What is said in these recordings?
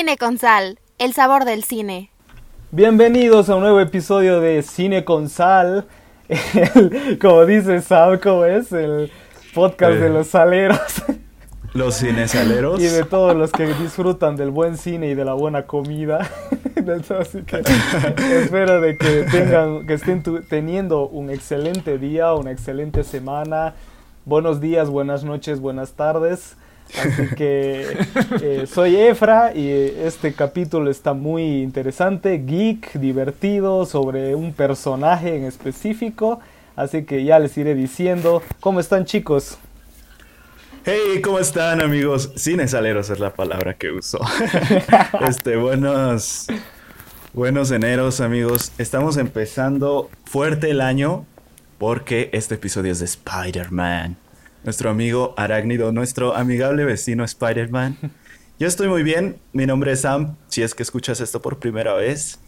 Cine con Sal, el sabor del cine. Bienvenidos a un nuevo episodio de Cine con Sal. El- como dice Sam, como es el podcast de Eh. los saleros Los cinesaleros. y de todos los que disfrutan del buen cine y de la buena comida. Así que espero de que tengan, que estén tu- teniendo un excelente día, una excelente semana. Buenos días, buenas noches, buenas tardes. Así que eh, soy Efra y este capítulo está muy interesante, geek, divertido, sobre un personaje en específico. Así que ya les iré diciendo. ¿Cómo están chicos? Hey, ¿cómo están amigos? Cinesaleros es la palabra que uso. este, buenos, buenos eneros amigos. Estamos empezando fuerte el año porque este episodio es de Spider-Man. Nuestro amigo Arácnido, nuestro amigable vecino Spider-Man. Yo estoy muy bien, mi nombre es Sam, si es que escuchas esto por primera vez.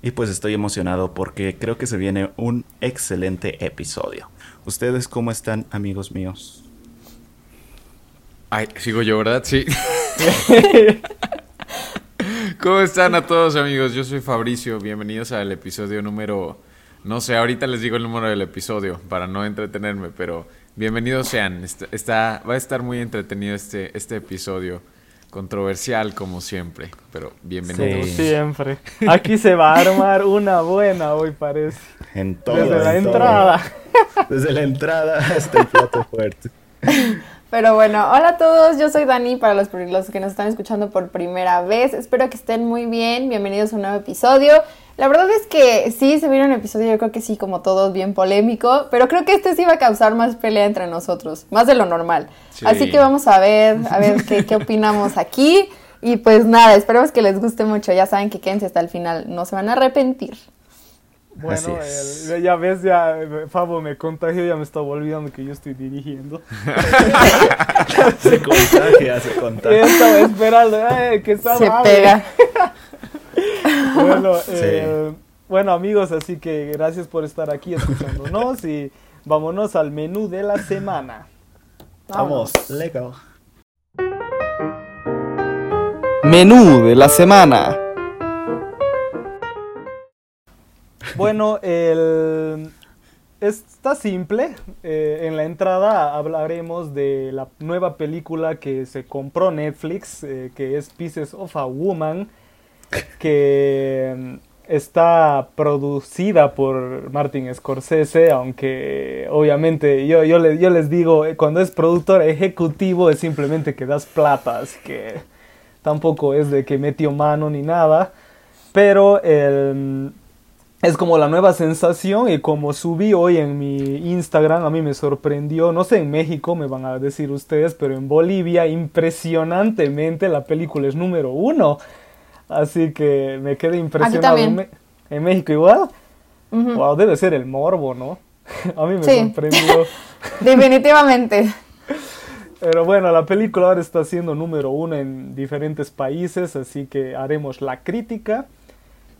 Y pues estoy emocionado porque creo que se viene un excelente episodio. ¿Ustedes cómo están, amigos míos? Ay, sigo yo, ¿verdad? Sí. ¿Cómo están a todos, amigos? Yo soy Fabricio. Bienvenidos al episodio número. No sé, ahorita les digo el número del episodio para no entretenerme, pero bienvenidos sean. Está, está- va a estar muy entretenido este, este episodio. Controversial, como siempre, pero bienvenidos. Como siempre. Aquí se va a armar una buena hoy parece. En todo. Desde la todo. entrada. Desde la entrada hasta el plato fuerte. Pero bueno, hola a todos, yo soy Dani para los, los que nos están escuchando por primera vez. Espero que estén muy bien, bienvenidos a un nuevo episodio. La verdad es que sí, se viene un episodio, yo creo que sí, como todos, bien polémico, pero creo que este sí va a causar más pelea entre nosotros, más de lo normal. Sí. Así que vamos a ver, a ver qué, qué opinamos aquí. Y pues nada, esperemos que les guste mucho, ya saben que quédense hasta el final, no se van a arrepentir. Bueno, el- ya ves, ya eh, Fabo me contagió, ya me estaba olvidando que yo estoy dirigiendo. Se contagia, se contagia. estaba esperando eh, que Sam Se pega. Bueno, eh, bueno, amigos, así que gracias por estar aquí escuchándonos y vámonos al menú de la semana. Vamos, Lego. Menú de la semana. Bueno, el... está simple. Eh, en la entrada hablaremos de la nueva película que se compró Netflix, eh, que es Pieces of a Woman, que mm, está producida por Martin Scorsese, aunque obviamente yo, yo, le- yo les digo, eh, cuando es productor ejecutivo es simplemente que das plata, que tampoco es de que metió mano ni nada, pero el, es como la nueva sensación y como subí hoy en mi Instagram, a mí me sorprendió, no sé en México me van a decir ustedes, pero en Bolivia impresionantemente la película es número uno, así que me quedé impresionado. también. En, México igual, wow, debe ser el morbo, ¿no? a mí me Sí. sorprendió. Definitivamente. Pero bueno, la película ahora está siendo número uno en diferentes países, así que haremos la crítica.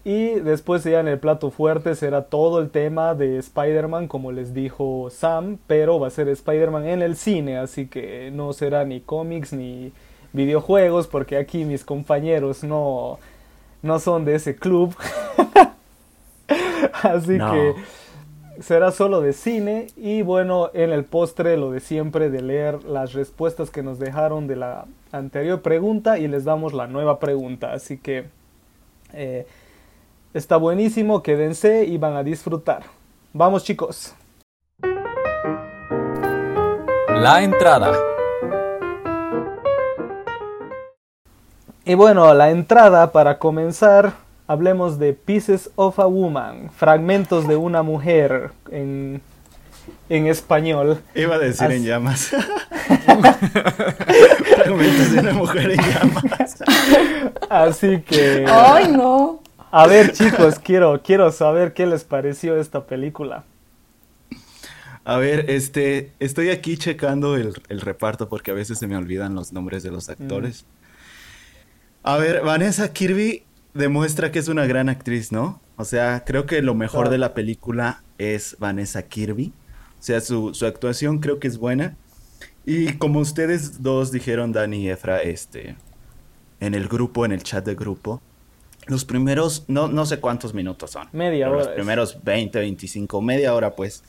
Y después ya en el plato fuerte será todo el tema de Spider-Man, como les dijo Sam, pero va a ser Spider-Man en el cine, así que no será ni cómics ni videojuegos, porque aquí mis compañeros no, no son de ese club. así No. que será solo de cine y bueno, en el postre lo de siempre de leer las respuestas que nos dejaron de la anterior pregunta y les damos la nueva pregunta. Así que eh, está buenísimo, quédense y van a disfrutar. Vamos chicos. La entrada. Y bueno, la entrada para comenzar, hablemos de Pieces of a Woman, fragmentos de una mujer en, en español. Iba a decir en llamas. Fragmentos de una mujer en llamas. Así que... Ay, no. A ver chicos, quiero, quiero saber qué les pareció esta película. A ver, este, estoy aquí checando el, el reparto porque a veces se me olvidan los nombres de los actores. A ver, Vanessa Kirby demuestra que es una gran actriz, ¿no? O sea, creo que lo mejor Claro. de la película es Vanessa Kirby. O sea, su, su actuación creo que es buena. Y como ustedes dos dijeron, Dani y Efra, este, en el grupo, en el chat de grupo. Los primeros, no, no sé cuántos minutos son. Media hora Los es. primeros 20, 25, media hora, pues.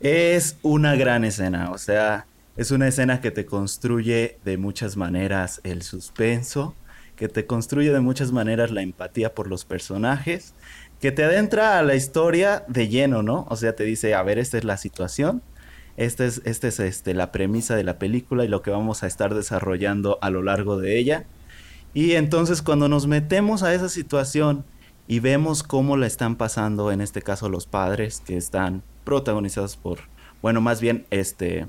Es una gran escena, o sea, es una escena que te construye de muchas maneras el suspenso, que te construye de muchas maneras la empatía por los personajes, que te adentra a la historia de lleno, ¿no? O sea, te dice, a ver, esta es la situación, esta es, esta es este, la premisa de la película y lo que vamos a estar desarrollando a lo largo de ella. Y entonces cuando nos metemos a esa situación y vemos cómo la están pasando, en este caso los padres, que están protagonizados por, bueno, más bien, este,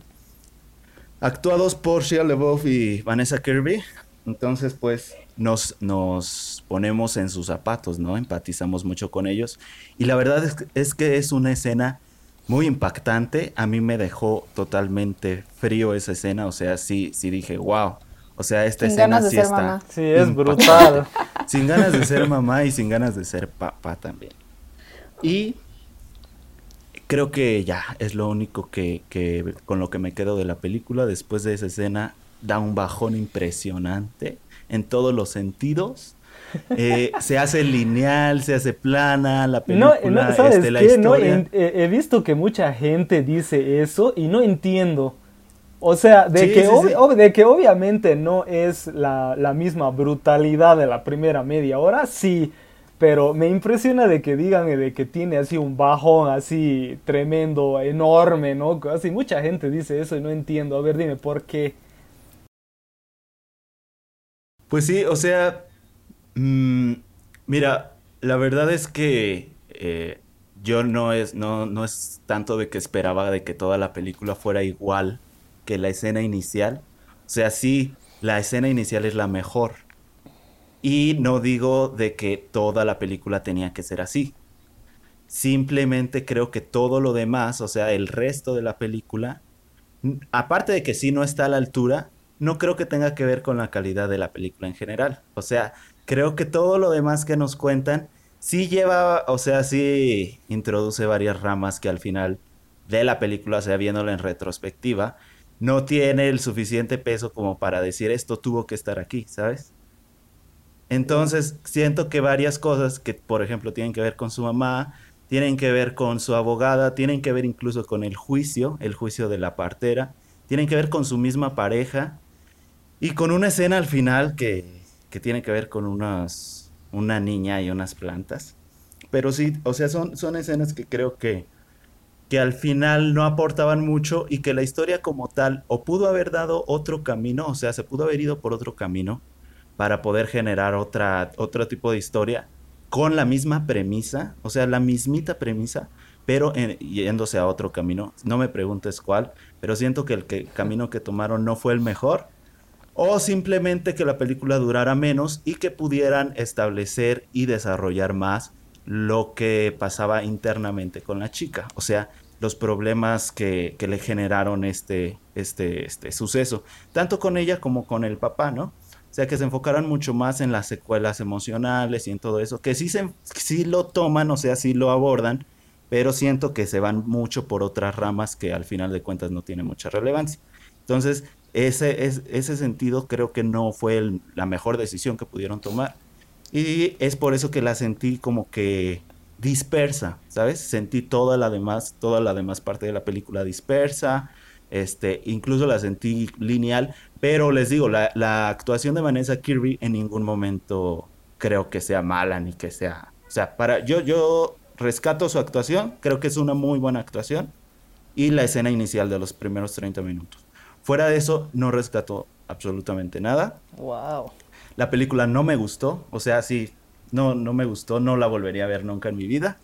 actuados por Shia LaBeouf y Vanessa Kirby. Entonces, pues, nos, nos ponemos en sus zapatos, ¿no? Empatizamos mucho con ellos. Y la verdad es, que- es que es una escena muy impactante. A mí me dejó totalmente frío esa escena. O sea, sí, sí dije, wow. O sea, esta Sin escena ganas de sí ser está mamá. Sí, es impactante. brutal. Sin ganas de ser mamá y sin ganas de ser papá también. Y creo que ya es lo único que, que con lo que me quedo de la película. Después de esa escena da un bajón impresionante en todos los sentidos. Eh, se hace lineal, se hace plana la No, película, no, ¿sabes este, la qué? No, historia. eh, he visto que mucha gente dice eso y no entiendo. O sea, de, Sí, que, sí, ob- sí. ob- de que obviamente no es la, la misma brutalidad de la primera media hora, sí. Pero me impresiona de que digan de que tiene así un bajón así tremendo, enorme, ¿no? Así mucha gente dice eso y no entiendo. A ver, dime por qué. Pues sí, o sea, mm, mira, la verdad es que eh, yo no es, no, no es tanto de que esperaba de que toda la película fuera igual que la escena inicial. O sea, sí, la escena inicial es la mejor. Y no digo de que toda la película tenía que ser así. Simplemente creo que todo lo demás, o sea, el resto de la película, aparte de que sí no está a la altura, no creo que tenga que ver con la calidad de la película en general. O sea, creo que todo lo demás que nos cuentan sí lleva, o sea, sí introduce varias ramas que al final de la película, o sea, viéndola en retrospectiva, no tiene el suficiente peso como para decir esto tuvo que estar aquí, ¿sabes? Entonces, siento que varias cosas que, por ejemplo, tienen que ver con su mamá, tienen que ver con su abogada, tienen que ver incluso con el juicio, el juicio de la partera, tienen que ver con su misma pareja y con una escena al final que, que tiene que ver con unas, una niña y unas plantas. Pero sí, o sea, son, son escenas que creo que, que al final no aportaban mucho y que la historia como tal o pudo haber dado otro camino, o sea, se pudo haber ido por otro camino para poder generar otra, otro tipo de historia con la misma premisa, o sea, la mismita premisa, pero yéndose a otro camino. No me preguntes cuál, pero siento que el que- camino que tomaron no fue el mejor. O simplemente que la película durara menos y que pudieran establecer y desarrollar más lo que pasaba internamente con la chica. O sea, los problemas que, que le generaron este, este, este suceso. Tanto con ella como con el papá, ¿no? O sea, que se enfocaran mucho más en las secuelas emocionales y en todo eso. Que sí, se, sí lo toman, o sea, sí lo abordan, pero siento que se van mucho por otras ramas que al final de cuentas no tienen mucha relevancia. Entonces, ese, es, ese sentido creo que no fue el- la mejor decisión que pudieron tomar. Y es por eso que la sentí como que dispersa, ¿sabes? Sentí toda la demás, toda la demás parte de la película dispersa, este, incluso la sentí lineal, pero les digo, la, la actuación de Vanessa Kirby en ningún momento creo que sea mala ni que sea, o sea, para yo yo rescato su actuación, creo que es una muy buena actuación y la escena inicial de los primeros 30 minutos. Fuera de eso no rescato absolutamente nada. Wow. La película no me gustó, o sea, sí, no, no me gustó, no la volvería a ver nunca en mi vida.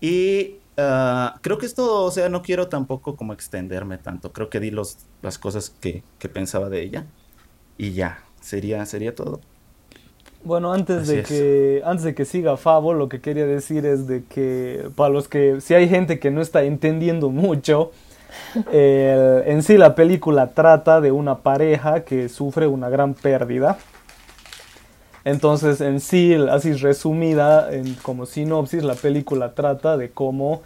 Y ah, creo que es todo, o sea, no quiero tampoco como extenderme tanto, creo que di los, las cosas que, que pensaba de ella y ya, sería, sería todo. Bueno, antes Así de es. que antes de que siga Fabo, lo que quería decir es de que para los que si hay gente que no está entendiendo mucho, el- en sí la película trata de una pareja que sufre una gran pérdida. Entonces, en sí, así resumida, en, como sinopsis, la película trata de cómo,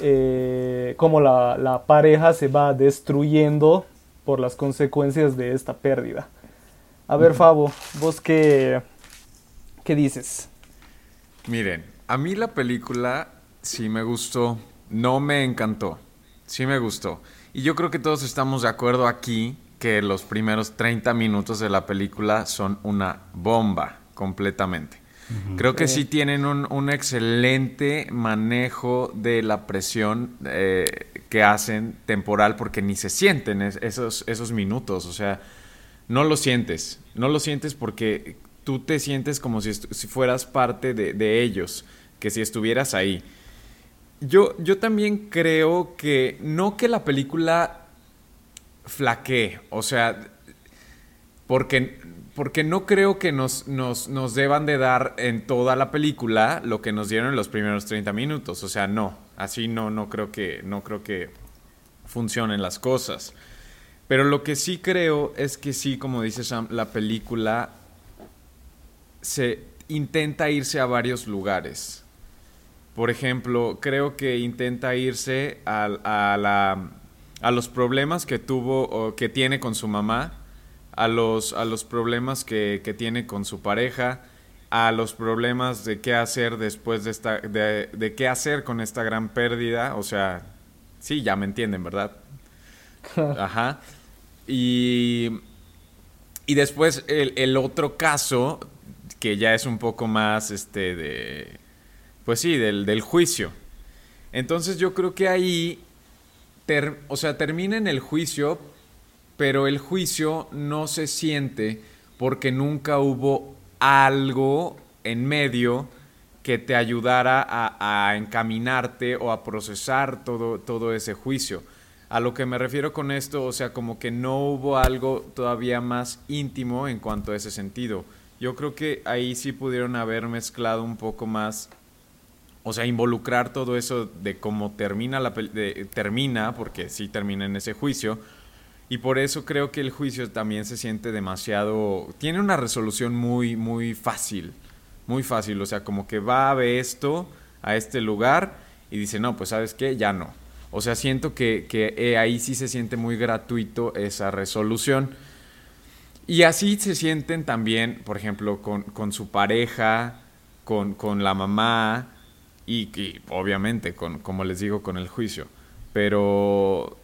eh, cómo la, la pareja se va destruyendo por las consecuencias de esta pérdida. A ver, Fabo, vos qué, qué dices. Miren, a mí la película sí me gustó, no me encantó, sí me gustó. Y yo creo que todos estamos de acuerdo aquí que los primeros 30 minutos de la película son una bomba completamente. Creo que sí tienen un, un excelente manejo de la presión eh, que hacen temporal porque ni se sienten es- esos, esos minutos. O sea, no lo sientes. No lo sientes porque tú te sientes como si, si fueras parte de, de ellos, que si estuvieras ahí. Yo, yo también creo que no que la película flaquee, o sea, porque, porque no creo que nos, nos, nos deban de dar en toda la película lo que nos dieron en los primeros 30 minutos. O sea, no. Así no, no creo que, no creo que funcionen las cosas. Pero lo que sí creo es que sí, como dice Sam, la película se intenta irse a varios lugares. Por ejemplo, creo que intenta irse al- a, la- a los problemas que tuvo o que tiene con su mamá, a los, a los problemas que, que tiene con su pareja, a los problemas de qué hacer después de esta, de, de qué hacer con esta gran pérdida. O sea, sí, ya me entienden, ¿verdad? Ajá. Y, y después el, el otro caso, que ya es un poco más, este, de, pues sí, del, del juicio. Entonces yo creo que ahí, ter- o sea, termina en el juicio, pero el juicio no se siente porque nunca hubo algo en medio que te ayudara a, a encaminarte o a procesar todo, todo ese juicio. A lo que me refiero con esto, o sea, como que no hubo algo todavía más íntimo en cuanto a ese sentido. Yo creo que ahí sí pudieron haber mezclado un poco más o sea, involucrar todo eso de cómo termina la de- termina, porque sí termina en ese juicio. Y por eso creo que el juicio también se siente demasiado. Tiene una resolución muy, muy fácil. Muy fácil. O sea, como que va a ver esto a este lugar y dice, no, pues sabes qué, ya no. O sea, siento que, que eh, ahí sí se siente muy gratuito esa resolución. Y así se sienten también, por ejemplo, con, con su pareja, con, con la mamá y, obviamente, con, como les digo, con el juicio. Pero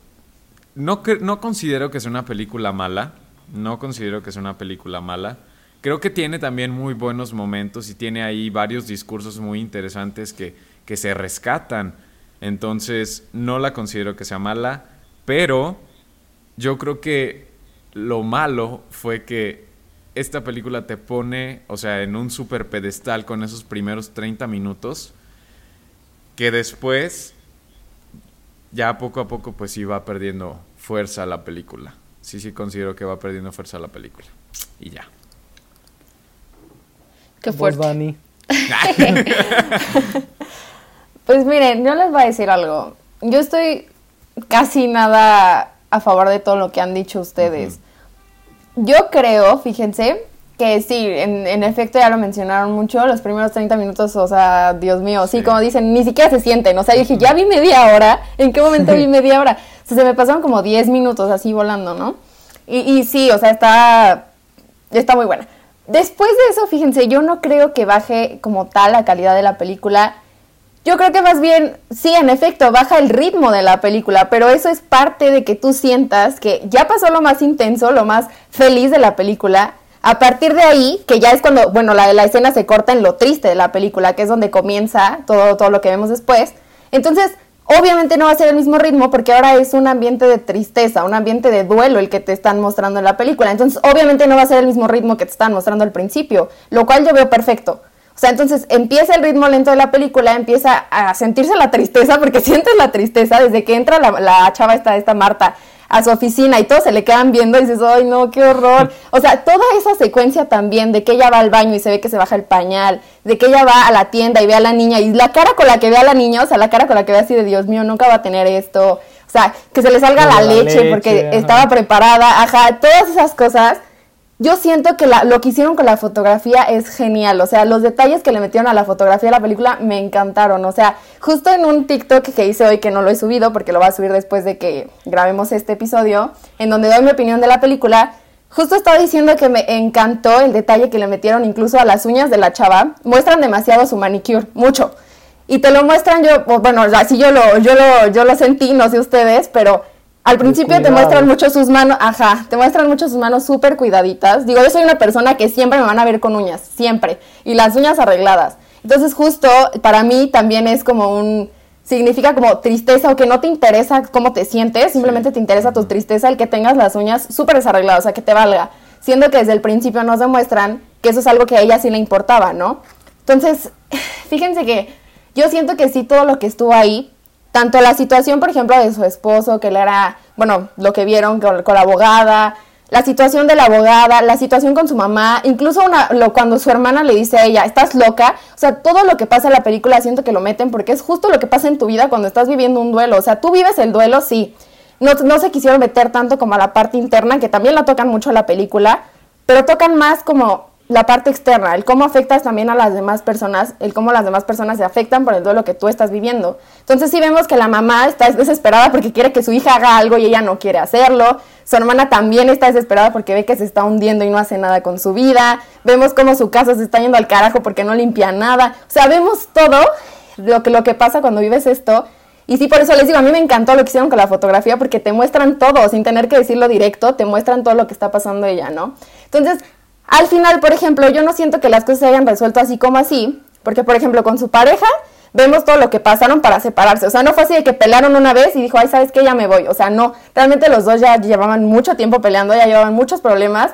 no, no considero que sea una película mala. No considero que sea una película mala. Creo que tiene también muy buenos momentos y tiene ahí varios discursos muy interesantes que, que se rescatan. Entonces, no la considero que sea mala, pero yo creo que lo malo fue que esta película te pone, o sea, en un super pedestal con esos primeros 30 minutos, que después, ya poco a poco, pues sí va perdiendo fuerza la película. Sí, sí considero que va perdiendo fuerza la película. Y ya. Qué Vos, fuerte. Dani. Pues miren, yo les voy a decir algo. Yo estoy casi nada a favor de todo lo que han dicho ustedes. Yo creo, fíjense, que sí, en, en efecto ya lo mencionaron mucho, los primeros 30 minutos, o sea, Dios mío, sí, Sí. como dicen, ni siquiera se sienten. O sea, yo dije, ya vi media hora, ¿en qué momento vi media hora? O sea, se me pasaron como 10 minutos así volando, ¿no? Y, y sí, o sea, está, está muy buena. Después de eso, fíjense, yo no creo que baje como tal la calidad de la película. Yo creo que más bien, sí, en efecto, baja el ritmo de la película, pero eso es parte de que tú sientas que ya pasó lo más intenso, lo más feliz de la película. A partir de ahí, que ya es cuando, bueno, la, la escena se corta en lo triste de la película, que es donde comienza todo, todo lo que vemos después. Entonces, obviamente no va a ser el mismo ritmo porque ahora es un ambiente de tristeza, un ambiente de duelo el que te están mostrando en la película. Entonces, obviamente no va a ser el mismo ritmo que te están mostrando al principio, lo cual yo veo perfecto. O sea, entonces empieza el ritmo lento de la película, empieza a sentirse la tristeza, porque sientes la tristeza desde que entra la, la chava esta, esta Marta a su oficina y todos se le quedan viendo y dices, ay no, qué horror. O sea, toda esa secuencia también de que ella va al baño y se ve que se baja el pañal, de que ella va a la tienda y ve a la niña y la cara con la que ve a la niña, o sea, la cara con la que ve así de Dios mío, nunca va a tener esto. O sea, que se le salga la, leche, leche, porque ajá. estaba preparada, ajá, todas esas cosas. Yo siento que lo que hicieron con la fotografía es genial, o sea, los detalles que le metieron a la fotografía de la película me encantaron, o sea, justo en un TikTok que hice hoy, que no lo he subido porque lo voy a subir después de que grabemos este episodio, en donde doy mi opinión de la película, justo estaba diciendo que me encantó el detalle que le metieron incluso a las uñas de la chava. Muestran demasiado su manicure, mucho. Y te lo muestran yo, bueno, así yo lo, yo lo, yo lo sentí, no sé ustedes, pero al principio te muestran mucho sus manos, ajá, te muestran mucho sus manos súper cuidaditas. Digo, yo soy una persona que siempre me van a ver con uñas, siempre. Y las uñas arregladas. Entonces justo para mí también es como un, significa como tristeza o que no te interesa cómo te sientes, simplemente te interesa tu tristeza el que tengas las uñas súper desarregladas, o sea, que te valga. Siendo que desde el principio nos demuestran que eso es algo que a ella sí le importaba, ¿no? Entonces, fíjense que yo siento que sí todo lo que estuvo ahí, tanto la situación, por ejemplo, de su esposo, que él era, bueno, lo que vieron con, la abogada, la situación de la abogada, la situación con su mamá, incluso una, cuando su hermana le dice a ella, estás loca, o sea, todo lo que pasa en la película siento que lo meten porque es justo lo que pasa en tu vida cuando estás viviendo un duelo, o sea, tú vives el duelo, sí, no, no se quisieron meter tanto como a la parte interna, que también la tocan mucho la película, pero tocan más como la parte externa, el cómo afectas también a las demás personas, el cómo las demás personas se afectan por el duelo que tú estás viviendo. Entonces sí vemos que la mamá está desesperada porque quiere que su hija haga algo y ella no quiere hacerlo. Su hermana también está desesperada porque ve que se está hundiendo y no hace nada con su vida. Vemos cómo su casa se está yendo al carajo porque no limpia nada. O sea, vemos todo lo que, lo que pasa cuando vives esto. Y sí, por eso les digo, a mí me encantó lo que hicieron con la fotografía porque te muestran todo, sin tener que decirlo directo, te muestran todo lo que está pasando ella, ¿no? Entonces, al final, por ejemplo, yo no siento que las cosas se hayan resuelto así como así, porque, por ejemplo, con su pareja vemos todo lo que pasaron para separarse. O sea, no fue así de que pelearon una vez y dijo, ay, ¿sabes qué? Ya me voy. O sea, no, realmente los dos ya llevaban mucho tiempo peleando, ya llevaban muchos problemas.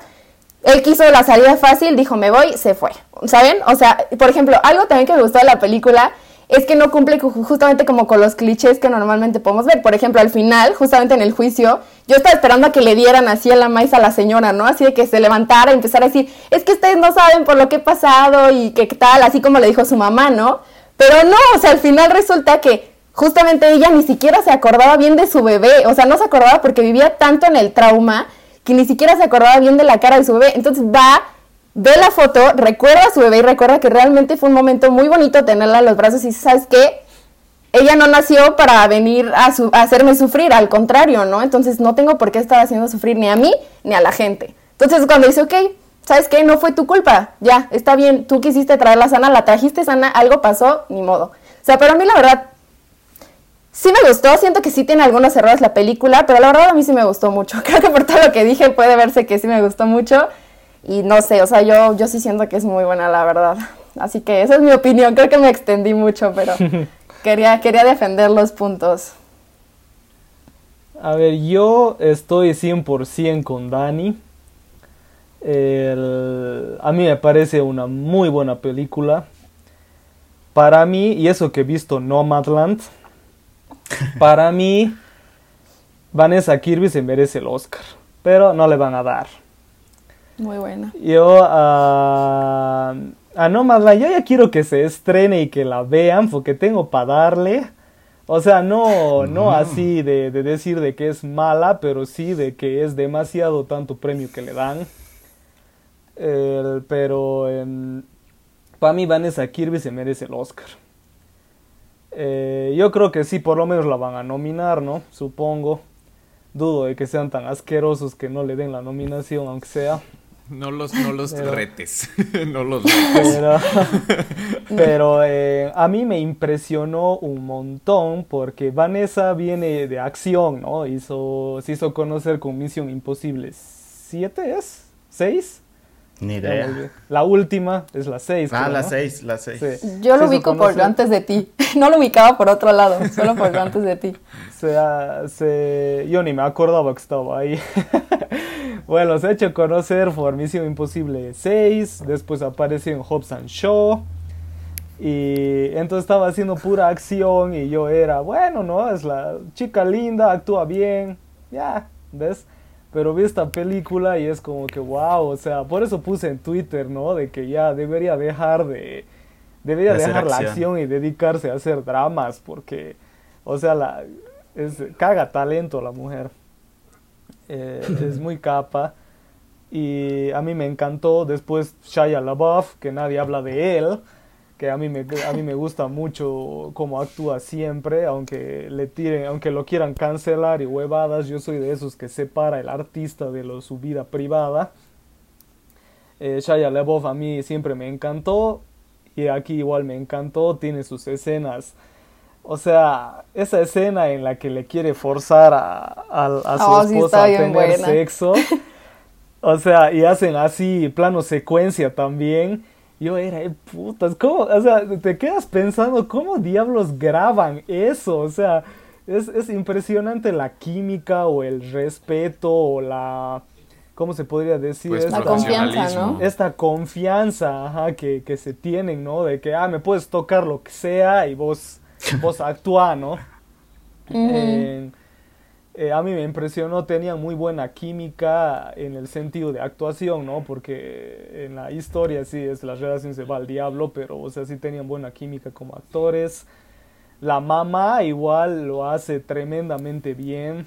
Él quiso la salida fácil, dijo, me voy, se fue. ¿Saben? O sea, por ejemplo, algo también que me gustó de la película es que no cumple cu- justamente como con los clichés que normalmente podemos ver. Por ejemplo, al final, justamente en el juicio, yo estaba esperando a que le dieran así a la maíz a la señora, ¿no? Así de que se levantara y empezara a decir, es que ustedes no saben por lo que he pasado y que tal, así como le dijo su mamá, ¿no? Pero no, o sea, al final resulta que justamente ella ni siquiera se acordaba bien de su bebé, o sea, no se acordaba porque vivía tanto en el trauma que ni siquiera se acordaba bien de la cara de su bebé. Entonces va ve la foto, recuerda a su bebé y recuerda que realmente fue un momento muy bonito tenerla en los brazos y ¿sabes qué? Ella no nació para venir a, su- a hacerme sufrir, al contrario, ¿no? Entonces no tengo por qué estar haciendo sufrir ni a mí ni a la gente. Entonces cuando dice, ok, ¿sabes qué? No fue tu culpa, ya, está bien, tú quisiste traerla sana, la trajiste sana, algo pasó, ni modo. O sea, pero a mí la verdad, sí me gustó, siento que sí tiene algunos errores la película, pero la verdad a mí sí me gustó mucho. Creo que por todo lo que dije puede verse que sí me gustó mucho. Y no sé, o sea, yo, yo sí siento que es muy buena, la verdad. Así que esa es mi opinión. Creo que me extendí mucho, pero quería, quería defender los puntos. A ver, yo estoy 100% con Dani. El- a mí me parece una muy buena película. Para mí, y eso que he visto Nomadland, para mí Vanessa Kirby se merece el Oscar, pero no le van a dar. Muy buena. Yo a a Nomadland, yo ya quiero que se estrene y que la vean porque tengo para darle. O sea, no, no así de, de decir de que es mala, pero sí de que es demasiado tanto premio que le dan. Pero para mí Vanessa Kirby se merece el Oscar. Eh, yo creo que sí, por lo menos la van a nominar, ¿no? Supongo. Dudo de que sean tan asquerosos que no le den la nominación, aunque sea. No los, no los Pero- retes. no los retes. Pero, pero eh, a mí me impresionó un montón porque Vanessa viene de acción, ¿no? Hizo, se hizo conocer con Misión Imposible 7, ¿es? ¿6? Ni idea. La última es la 6. Ah, las seis, las seis. Yo lo ubico por antes de ti. No lo ubicaba por otro lado, solo por antes de ti. Se ha- se- yo ni me acordaba que estaba ahí. Bueno, se ha hecho conocer por Misión Imposible 6, después apareció en Hobbs and Shaw. Y entonces estaba haciendo pura acción y yo era, bueno, ¿no? Es la chica linda, actúa bien, ya, ¿ves? Pero vi esta película y es como que, wow, o sea, por eso puse en Twitter, ¿no? De que ya debería dejar de... Debería De dejar la acción. acción y dedicarse a hacer dramas porque, o sea, la, es, caga talento la mujer. Eh, es muy capa. Y a mí me encantó. Después Shia LaBeouf, que nadie habla de él. que a mí me, a mí me gusta mucho cómo actúa siempre, aunque le tiren, aunque lo quieran cancelar y huevadas, yo soy de esos que separa el artista de su vida privada. Eh, Shia LaBeouf a mí siempre me encantó y aquí igual me encantó, tiene sus escenas. O sea, esa escena en la que le quiere forzar a, a, a su Oh, esposa a tener buena. sexo. O sea, y hacen así, plano secuencia también. Yo era, eh, putas, ¿cómo? O sea, te quedas pensando, ¿cómo diablos graban eso? O sea, es, es impresionante la química o el respeto o la... ¿Cómo se podría decir? Pues La Esta- confianza. ¿no? esta confianza ajá, que, que se tienen, ¿no? De que, ah, me puedes tocar lo que sea y vos, vos actúa, ¿no? Eh, eh, a mí me impresionó, tenían muy buena química en el sentido de actuación, ¿no? Porque en la historia sí es la relación se va al diablo, pero, o sea, sí tenían buena química como actores. La mamá igual lo hace tremendamente bien.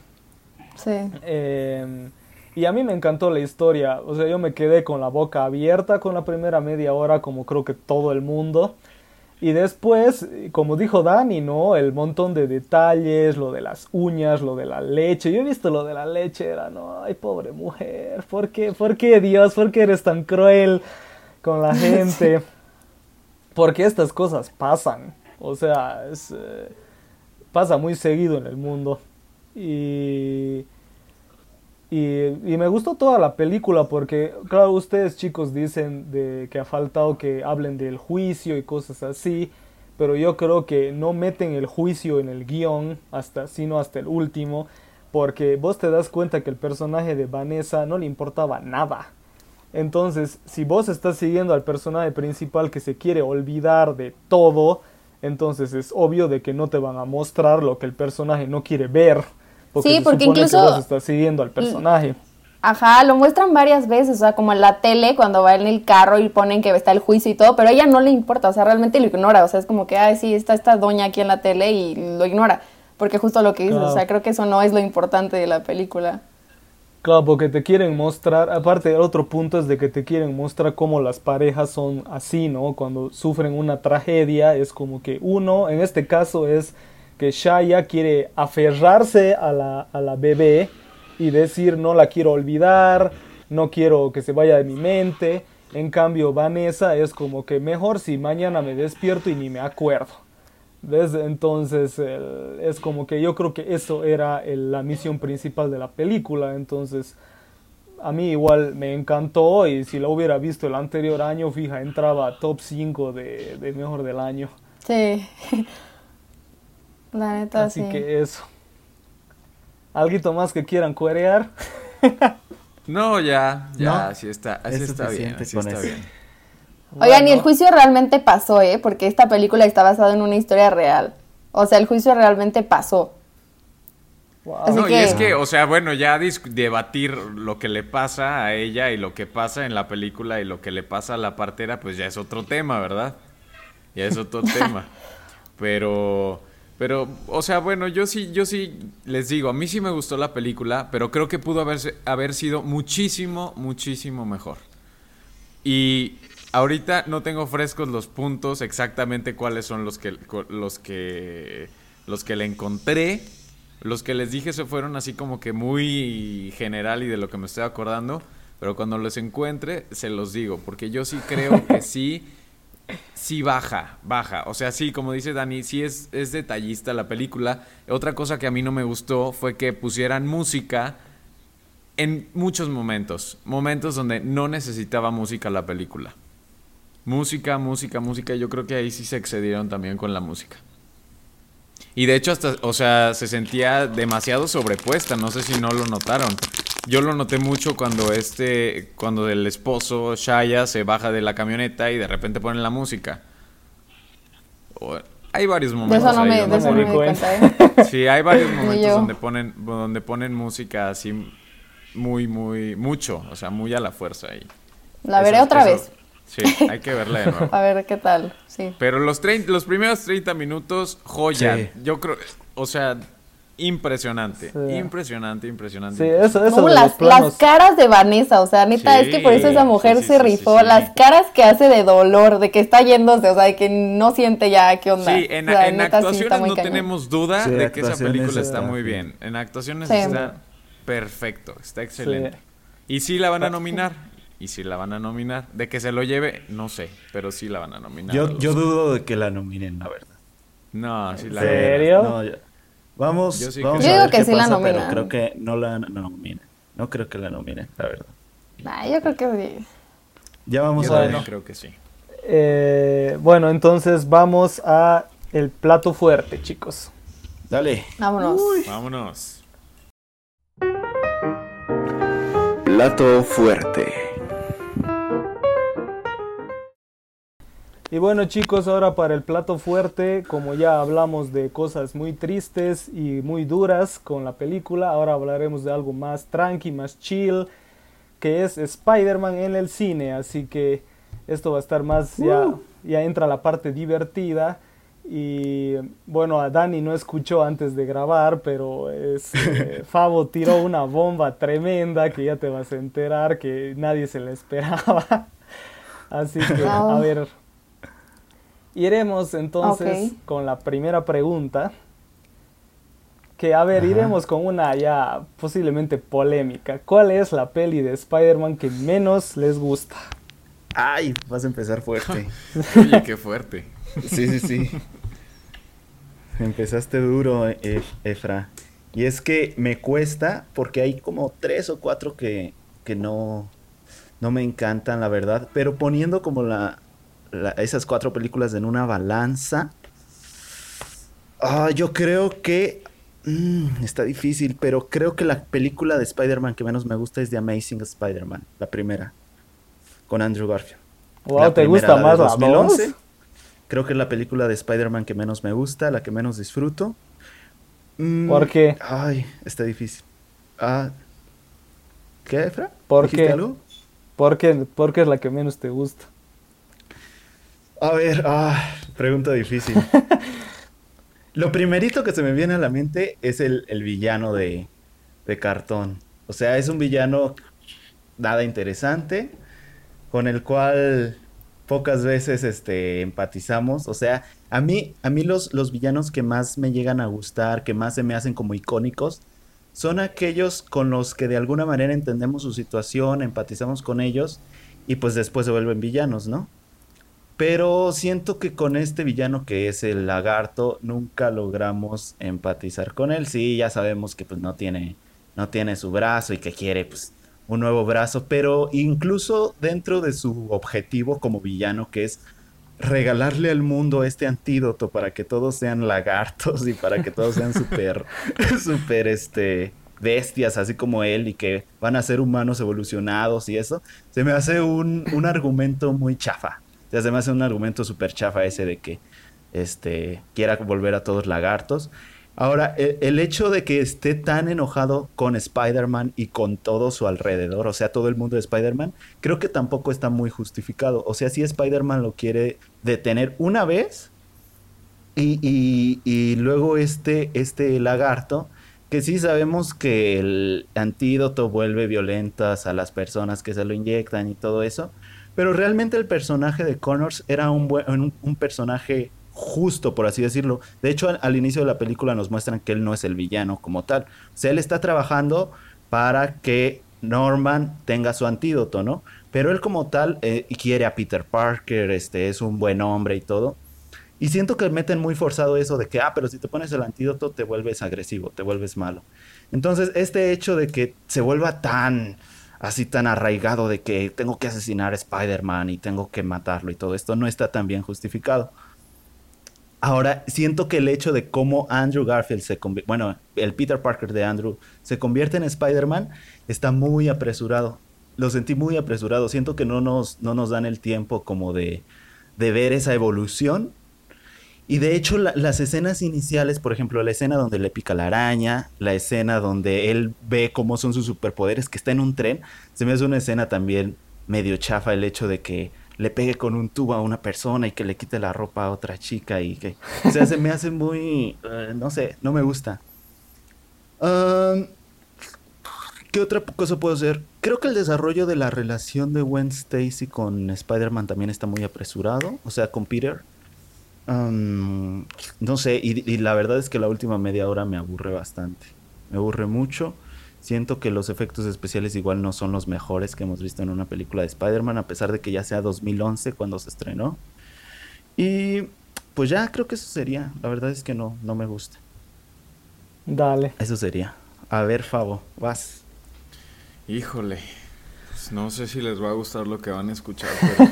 Sí. Eh, y a mí me encantó la historia. O sea, yo me quedé con la boca abierta con la primera media hora, como creo que todo el mundo. Y después, como dijo Dani, ¿no? El montón de detalles, lo de las uñas, lo de la leche. Yo he visto lo de la leche, era, no, ay, pobre mujer, ¿por qué, por qué Dios, por qué eres tan cruel con la gente? Porque estas cosas pasan. O sea, es, eh, pasa muy seguido en el mundo. Y, y, me gustó toda la película porque, claro, ustedes chicos dicen de que ha faltado que hablen del juicio y cosas así, pero yo creo que no meten el juicio en el guion, hasta, sino hasta el último, porque vos te das cuenta que el personaje de Vanessa no le importaba nada. Entonces, si vos estás siguiendo al personaje principal que se quiere olvidar de todo, entonces es obvio de que no te van a mostrar lo que el personaje no quiere ver. Porque Sí, porque incluso- estás siguiendo al personaje. Ajá, lo muestran varias veces, o sea, como en la tele cuando va en el carro y ponen que está el juicio y todo, pero a ella no le importa, o sea, realmente lo ignora, o sea, es como que, ay, sí, está esta doña aquí en la tele y lo ignora, porque justo lo que dices, Claro. o sea, creo que eso no es lo importante de la película. Claro, porque te quieren mostrar, aparte el otro punto es de que te quieren mostrar cómo las parejas son así, ¿no? Cuando sufren una tragedia es como que uno, en este caso es que Shaya quiere aferrarse a la, a la bebé y decir no la quiero olvidar, no quiero que se vaya de mi mente. En cambio Vanessa es como que mejor si mañana me despierto y ni me acuerdo. Desde entonces el- es como que yo creo que eso era el- la misión principal de la película. Entonces a mí igual me encantó y si lo hubiera visto el anterior año, fija, entraba top 5 de, de mejor del año. Sí. la neta, Así sí. que eso. ¿Alguito más que quieran cuerear? No, ya, ya, No, así está, así es está bien, así con está eso. bien. Oigan, y el Bueno, juicio realmente pasó, ¿eh? Porque esta película está basada en una historia real. O sea, el juicio realmente pasó. wow. Así No, y es que, o sea, bueno, ya debatir lo que le pasa a ella y lo que pasa en la película y lo que le pasa a la partera, pues ya es otro tema, ¿verdad? Ya es otro tema. Pero, pero, o sea, bueno, yo sí, yo sí les digo, a mí sí me gustó la película, pero creo que pudo haberse, haber sido muchísimo, muchísimo mejor. Y ahorita no tengo frescos los puntos exactamente cuáles son los que los que los que le encontré. Los que les dije se fueron así como que muy general y de lo que me estoy acordando, pero cuando los encuentre se los digo, porque yo sí creo que sí sí baja, baja. O sea, sí, como dice Dani, sí es, es detallista la película. Otra cosa que a mí no me gustó fue que pusieran música en muchos momentos. Momentos donde no necesitaba música la película. Música, música, música. Yo creo que ahí sí se excedieron también con la música. Y de hecho hasta, o sea, se sentía demasiado sobrepuesta. No sé si no lo notaron. Yo lo noté mucho cuando este, cuando el esposo Shaya se baja de la camioneta y de repente ponen la música. O- hay varios De momentos. eso no ahí me, donde de eso no me cuenta, ¿eh? Sí, hay varios momentos donde ponen, donde ponen música así muy, muy, mucho, o sea, muy a la fuerza ahí. La veré otra eso- vez. Sí, hay que verla de nuevo. A ver qué tal, sí. Pero los, los primeros 30 minutos, joya. Sí. Yo creo, o sea, impresionante. Sí. Impresionante, impresionante. Sí, eso, eso No, de las, las caras de Vanessa, o sea, neta, Sí, es que por eso esa mujer sí, sí, se rifó. sí. Las caras que hace de dolor, de que está yéndose, o sea, de que no siente ya qué onda. Sí, en, O sea, en neta, actuaciones no cañón. tenemos duda Sí, de que esa película está muy bien. En actuaciones Sí. está perfecto, está excelente. Y sí la van a nominar. Y sí la van a nominar. De que se lo lleve, no sé, pero sí la van a nominar. Yo, yo dudo de que la nominen, la verdad. No, sí la ¿En nominan. serio? No, ya- Vamos, Yo sí vamos a Yo digo que qué sí la pasa, pero nominan. creo que no la nominen. No creo que la nominen, la verdad. Ay, yo creo que sí. Ya vamos Yo a ver. creo que sí. Eh, bueno, entonces vamos a el plato fuerte, chicos. Dale. Vámonos. Vámonos. Plato fuerte. Y bueno chicos, ahora para el plato fuerte, como ya hablamos de cosas muy tristes y muy duras con la película, ahora hablaremos de algo más tranqui, más chill, que es Spider-Man en el cine. Así que esto va a estar más, ya, ya entra la parte divertida. Y bueno, a Dani no escuchó antes de grabar, pero es, eh, Fabo tiró una bomba tremenda que ya te vas a enterar que nadie se la esperaba. Así que, a ver, iremos entonces con la primera pregunta. Que, a ver, Ajá. iremos con una ya posiblemente polémica. ¿Cuál es la peli de Spider-Man que menos les gusta? Ay, vas a empezar fuerte. Oye, qué fuerte. Sí, sí, sí. Empezaste duro, Ef- Efra. Y es que me cuesta porque hay como tres o cuatro que, que no, no me encantan, la verdad. Pero poniendo como la, la- esas cuatro películas en una balanza, ah, yo creo que... mm, está difícil, pero creo que la película de Spider-Man que menos me gusta es The Amazing Spider-Man, la primera, con Andrew Garfield. Wow, La ¿te primera, gusta de más la 2011. 2? Creo que es la película de Spider-Man que menos me gusta, la que menos disfruto. Mm, ¿Por qué? Ay, está difícil. Ah, ¿Qué, Efra? ¿Por ¿Dijiste qué? algo? ¿Por qué? Porque es la que menos te gusta. A ver, ah, pregunta difícil. Lo primerito que se me viene a la mente es el, el villano de, de cartón. O sea, es un villano nada interesante, con el cual pocas veces este, empatizamos. O sea, a mí, a mí los, los villanos que más me llegan a gustar, que más se me hacen como icónicos, son aquellos con los que de alguna manera entendemos su situación, empatizamos con ellos y pues después se vuelven villanos, ¿no? Pero siento que con este villano que es el lagarto nunca logramos empatizar con él. Sí, ya sabemos que pues no tiene no tiene su brazo y que quiere pues un nuevo brazo, pero incluso dentro de su objetivo como villano que es regalarle al mundo este antídoto para que todos sean lagartos y para que todos sean súper súper este bestias así como él y que van a ser humanos evolucionados y eso, se me hace un, un argumento muy chafa. Me hace un argumento súper chafa ese de que este, quiera volver a todos lagartos. Ahora, el, el hecho de que esté tan enojado con Spider-Man y con todo su alrededor, o sea, todo el mundo de Spider-Man, creo que tampoco está muy justificado. O sea, si Spider-Man lo quiere detener una vez y, y- y luego este, este lagarto, que sí sabemos que el antídoto vuelve violentas a las personas que se lo inyectan y todo eso, pero realmente el personaje de Connors era un, buen, un, personaje justo, por así decirlo. De hecho, al, al inicio de la película nos muestran que él no es el villano como tal. O sea, él está trabajando para que Norman tenga su antídoto, ¿no? Pero él como tal eh, quiere a Peter Parker, este, es un buen hombre y todo. Y siento que meten muy forzado eso de que, ah, pero si te pones el antídoto te vuelves agresivo, te vuelves malo. Entonces, este hecho de que se vuelva tan, así tan arraigado de que tengo que asesinar a Spider-Man y tengo que matarlo y todo esto no está tan bien justificado. Ahora, siento que el hecho de cómo Andrew Garfield se convierte, bueno, el Peter Parker de Andrew se convierte en Spider-Man está muy apresurado. Lo sentí muy apresurado. Siento que no nos, no nos dan el tiempo como de, de ver esa evolución. Y de hecho, la- las escenas iniciales, por ejemplo, la escena donde le pica la araña, la escena donde él ve cómo son sus superpoderes, que está en un tren, se me hace una escena también medio chafa el hecho de que le pegue con un tubo a una persona y que le quite la ropa a otra chica y que... O sea, se me hace muy... eh, no sé, no me gusta. Um, ¿Qué otra cosa puedo hacer? Creo que el desarrollo de la relación de Gwen Stacy con Spider-Man también está muy apresurado. O sea, con Peter. Um, no sé, y, y la verdad es que la última media hora me aburre bastante. Me aburre mucho. Siento que los efectos especiales igual no son los mejores que hemos visto en una película de Spider-Man, a pesar de que ya sea 2011 cuando se estrenó. Y pues ya creo que eso sería. La verdad es que no, no me gusta. Dale. Eso sería. A ver, Fabo, vas. Híjole. Pues no sé si les va a gustar lo que van a escuchar, pero...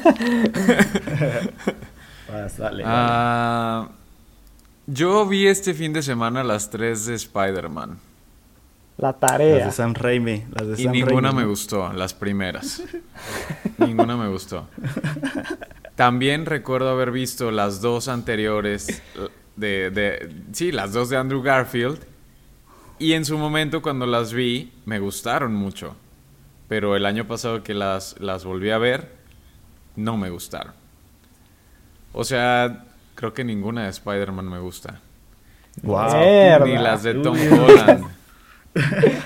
Vas, dale. Ah, yo vi este fin de semana las tres de Spider-Man. La Las tarea. de Sam Raimi. Las de Y Sam ninguna Raimi. me gustó, las primeras. ninguna me gustó. También recuerdo haber visto las dos anteriores de, de... Sí, las dos de Andrew Garfield. Y en su momento cuando las vi, me gustaron mucho. Pero el año pasado que las, las volví a ver, no me gustaron. O sea, creo que ninguna de Spider-Man me gusta. Wow. Mierda. Ni las de Tom. Holland.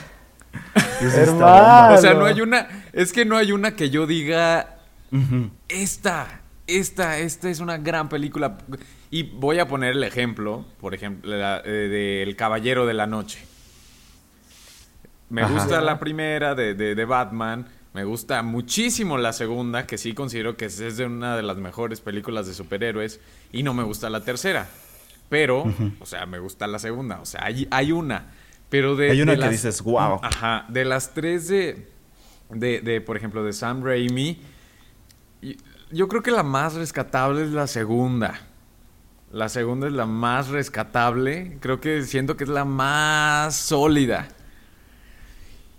O sea, no hay una. Es que no hay una que yo diga. Esta, esta, esta es una gran película. Y voy a poner el ejemplo, por ejemplo, la- eh, de El Caballero de la Noche. Me Ajá. gusta la primera de, de- de Batman. Me gusta muchísimo la segunda, que sí considero que es de una de las mejores películas de superhéroes. Y no me gusta la tercera. Pero, o sea, me gusta la segunda. O sea, hay, hay una. Pero de. Hay una de que las- dices, wow. Ajá, de las tres de, de, de, por ejemplo, de Sam Raimi, yo creo que la más rescatable es la segunda. La segunda es la más rescatable. Creo que siento que es la más sólida.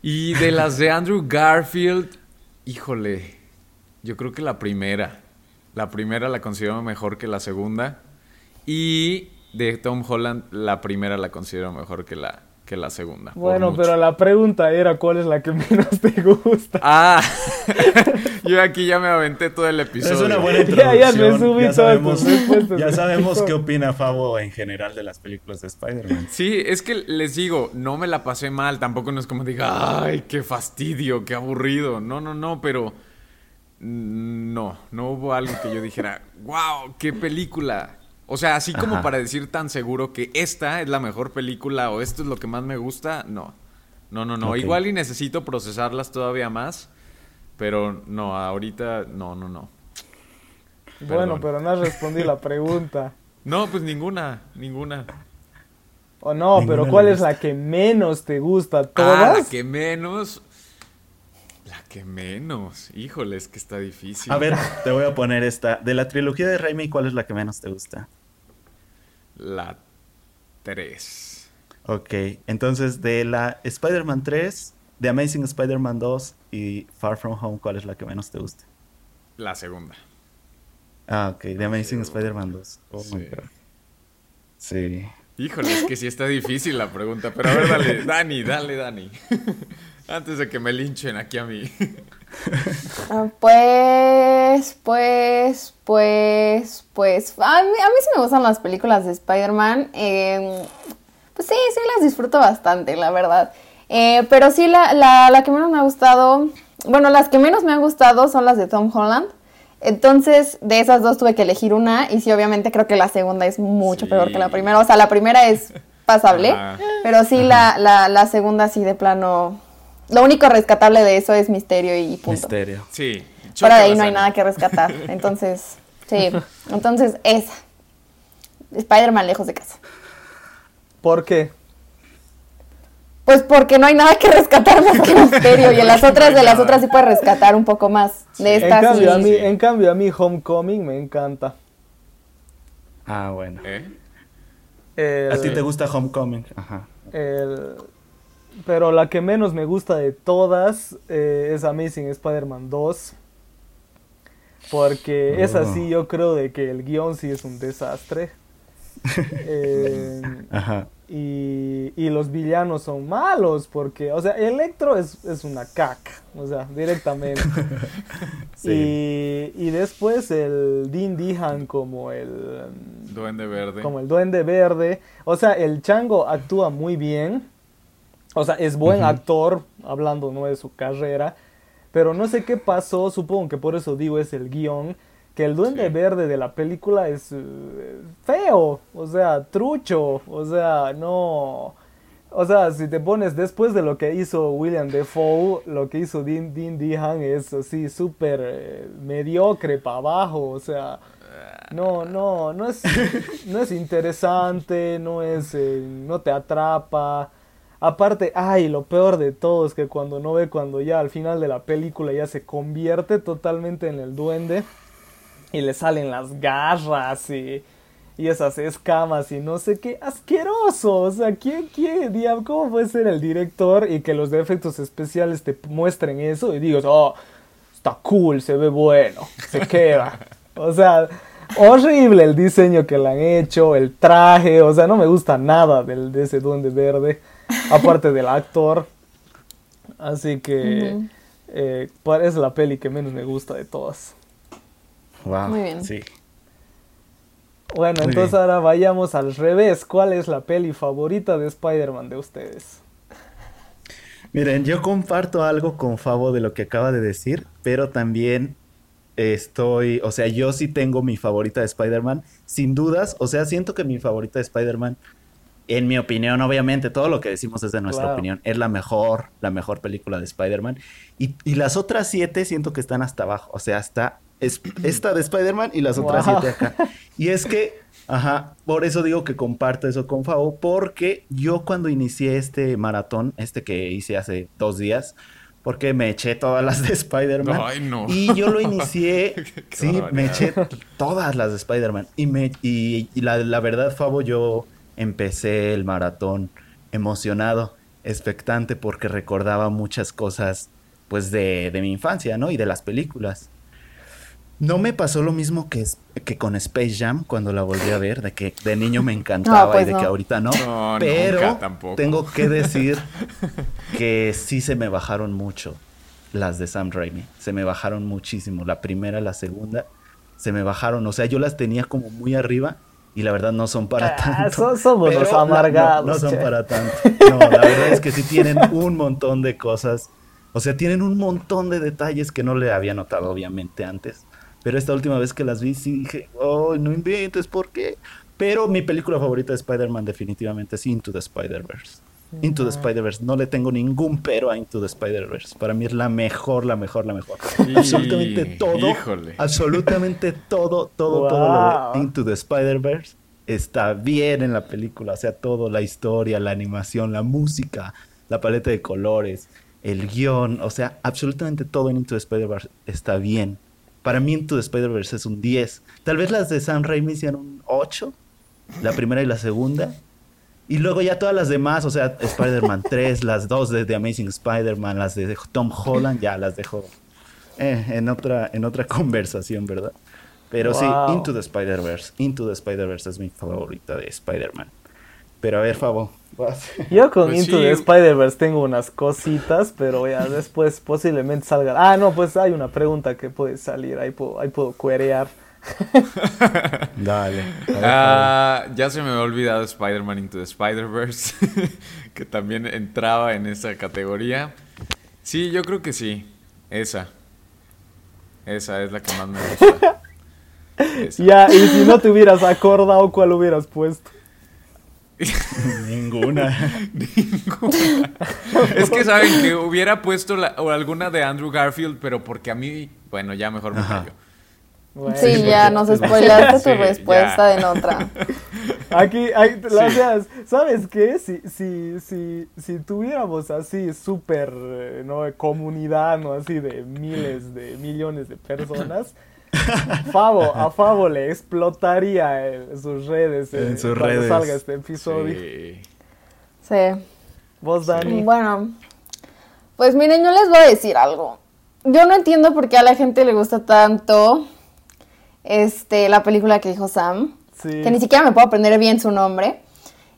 Y de las de Andrew Garfield, híjole, yo creo que la primera. La primera la considero mejor que la segunda. Y de Tom Holland, la primera la considero mejor que la, que la segunda. Bueno, pero la pregunta era cuál es la que menos te gusta. Ah, yo aquí ya me aventé todo el episodio. Es una buena Ya, ya me introducción. subí Ya sabemos, ya sabemos qué opina Fabo en general de las películas de Spider-Man. Sí, es que les digo, no me la pasé mal, tampoco no es como diga, ay, qué fastidio, qué aburrido. No, no, no, pero no, no hubo algo que yo dijera, wow, qué película. O sea, así como Ajá. para decir tan seguro que esta es la mejor película o esto es lo que más me gusta, no. No, no, no. Igual y necesito procesarlas todavía más, pero no, ahorita no, no, no. Bueno, Perdón. pero no has respondido la pregunta. No, pues ninguna, ninguna. O no, Ninguna pero ¿cuál es la que menos te gusta? Ah, la ¿Todas? que menos. La que menos. Híjole, es que está difícil. A ver, te voy a poner esta. De la trilogía de Raimi, ¿cuál es la que menos te gusta? La 3. Ok, entonces de la Spider-Man 3, de Amazing Spider-Man 2 y Far From Home, ¿cuál es la que menos te gusta? La segunda. Ah, ok, de Amazing Spider-Man 2. Oh my Sí. God. Sí. Híjole, es que sí está difícil la pregunta. Pero a ver, dale, Dani, dale, Dani. Antes de que me linchen aquí a mí. Ah, Pues, pues, pues, pues. A mí, a mí sí me gustan las películas de Spider-Man. eh, pues sí, sí las disfruto bastante, la verdad. Eh, pero sí, la, la, la que menos me ha gustado. Bueno, las que menos me han gustado son las de Tom Holland. Entonces, de esas dos tuve que elegir una. Y sí, obviamente creo que la segunda es mucho Sí. peor que la primera. O sea, la primera es pasable. Ajá. Pero sí, la, la, la segunda sí de plano. Lo único rescatable de eso es misterio y punto. Misterio. Sí. Fuera de ahí no hay nada que rescatar. Entonces, sí. Entonces, esa. Spider-Man lejos de casa. ¿Por qué? Pues porque no hay nada que rescatar más que misterio. Y en las otras, de las otras sí puedes rescatar un poco más. De En estas cambio, a mí, en cambio, a mí Homecoming me encanta. Ah, bueno. ¿Eh? El- ¿A ti te gusta Homecoming? Ajá. el- pero la que menos me gusta de todas eh, es Amazing Spider-Man 2. Porque es Oh. así, yo creo de que el guion sí es un desastre. Eh, Ajá. y, y los villanos son malos porque, o sea, Electro es, es una caca, o sea, directamente. Sí. y, y después el Dean Dehan como el, Duende verde. como el Duende Verde. O sea, el chango actúa muy bien, O sea, es buen actor, hablando no de su carrera, pero no sé qué pasó, supongo que por eso digo es el guion, que el duende Sí. verde de la película es eh, feo, o sea, trucho, o sea, no... O sea, si te pones después de lo que hizo William Defoe, lo que hizo Dean, Dean Dehan es así súper eh, mediocre para abajo, o sea, no, no, no es, no es interesante, no es, eh, no te atrapa. Aparte, ay, lo peor de todo es que cuando no ve, cuando ya al final de la película ya se convierte totalmente en el duende y le salen las garras y, y esas escamas y no sé qué, asqueroso. O sea, ¿quién, quién, diablo, cómo puede ser el director y que los de efectos especiales te muestren eso y digas, oh, está cool, se ve bueno, se queda. O sea, horrible el diseño que le han hecho, el traje, o sea, no me gusta nada del, de ese duende verde, aparte del actor. Así que eh, pa- es la peli que menos me gusta de todas. Wow. Muy bien. Sí. Bueno, Muy entonces bien. ahora vayamos al revés. ¿Cuál es la peli favorita de Spider-Man de ustedes? Miren, yo comparto algo con Fabo de lo que acaba de decir, pero también estoy, o sea, yo sí tengo mi favorita de Spider-Man, sin dudas, o sea, siento que mi favorita de Spider-Man, en mi opinión, obviamente, todo lo que decimos es de nuestra Claro. opinión, es la mejor, la mejor película de Spider-Man, y, y las otras siete siento que están hasta abajo, o sea, está es- esta de Spider-Man y las otras Wow. siete acá. Y es que, ajá, por eso digo que comparto eso con Fabo, porque yo cuando inicié este maratón, este que hice hace dos días, porque me eché todas las de Spider-Man. Ay, no. Y yo lo inicié, sí, me eché todas las de Spider-Man. Y, me, y, y la, la verdad, Fabo, yo empecé el maratón emocionado, expectante, porque recordaba muchas cosas, pues, de, de mi infancia, ¿no? Y de las películas. No me pasó lo mismo que, es- que con Space Jam cuando la volví a ver, de que de niño me encantaba pues y de no. que ahorita no. No, pero nunca tampoco. tengo que decir que sí se me bajaron mucho las de Sam Raimi. Se me bajaron muchísimo. La primera, la segunda, se me bajaron. O sea, yo las tenía como muy arriba y la verdad no son para Ah, tanto. so- somos Pero los la- amargados, No, no son che. para tanto. No, la verdad es que sí tienen un montón de cosas. O sea, tienen un montón de detalles que no le había notado, obviamente, antes. Pero esta última vez que las vi, sí dije, oh, no inventes, ¿por qué? Pero mi película favorita de Spider-Man definitivamente es Into the Spider-Verse. Into the Spider-Verse. No le tengo ningún pero a Into the Spider-Verse. Para mí es la mejor, la mejor, la mejor. Y- absolutamente todo. híjole. Absolutamente todo, todo, todo lo de Into the Spider-Verse está bien en la película. O sea, todo, la historia, la animación, la música, la paleta de colores, el guion. O sea, absolutamente todo en Into the Spider-Verse está bien. Para mí Into the Spider-Verse es un 10. Tal vez las de Sam Raimi sean un 8. La primera y la segunda. Y luego ya todas las demás, o sea, Spider-Man 3, las dos de The Amazing Spider-Man, las de Tom Holland, ya las dejo eh, en, otra, en otra conversación, ¿verdad? Pero Wow. sí, Into the Spider-Verse. Into the Spider-Verse es mi favorita de Spider-Man. Pero a ver, Fabo. vas. Yo con Pues Into sí. the Spider-Verse tengo unas cositas, pero ya después posiblemente salga. Ah, no, pues hay una pregunta que puede salir, ahí puedo, ahí puedo cuerear. Dale. ver. Ah, ya se me había olvidado Spider-Man Into the Spider-Verse, que también entraba en esa categoría. Sí, yo creo que sí. Esa. Esa es la que más me gusta. Ya, y si no te hubieras acordado, ¿cuál hubieras puesto? Ninguna. Es que saben que hubiera puesto la- o alguna de Andrew Garfield, pero porque a mí, bueno, ya mejor me callo. Bueno, Sí, Sí, ya nos spoilaste Sí, tu respuesta ya. en otra. Aquí, hay, Sí. ¿sabes qué? Si, si, si, si tuviéramos así súper, eh, ¿no? Comunidad, ¿no? Así de miles de millones de personas, Favo, a Favo le explotaría en sus redes eh, En sus cuando redes. salga este episodio. Sí. Sí. Vos, Dani. Bueno, pues miren, yo les voy a decir algo. Yo no entiendo por qué a la gente le gusta tanto este, la película que dijo Sam, Sí. que ni siquiera me puedo aprender bien su nombre.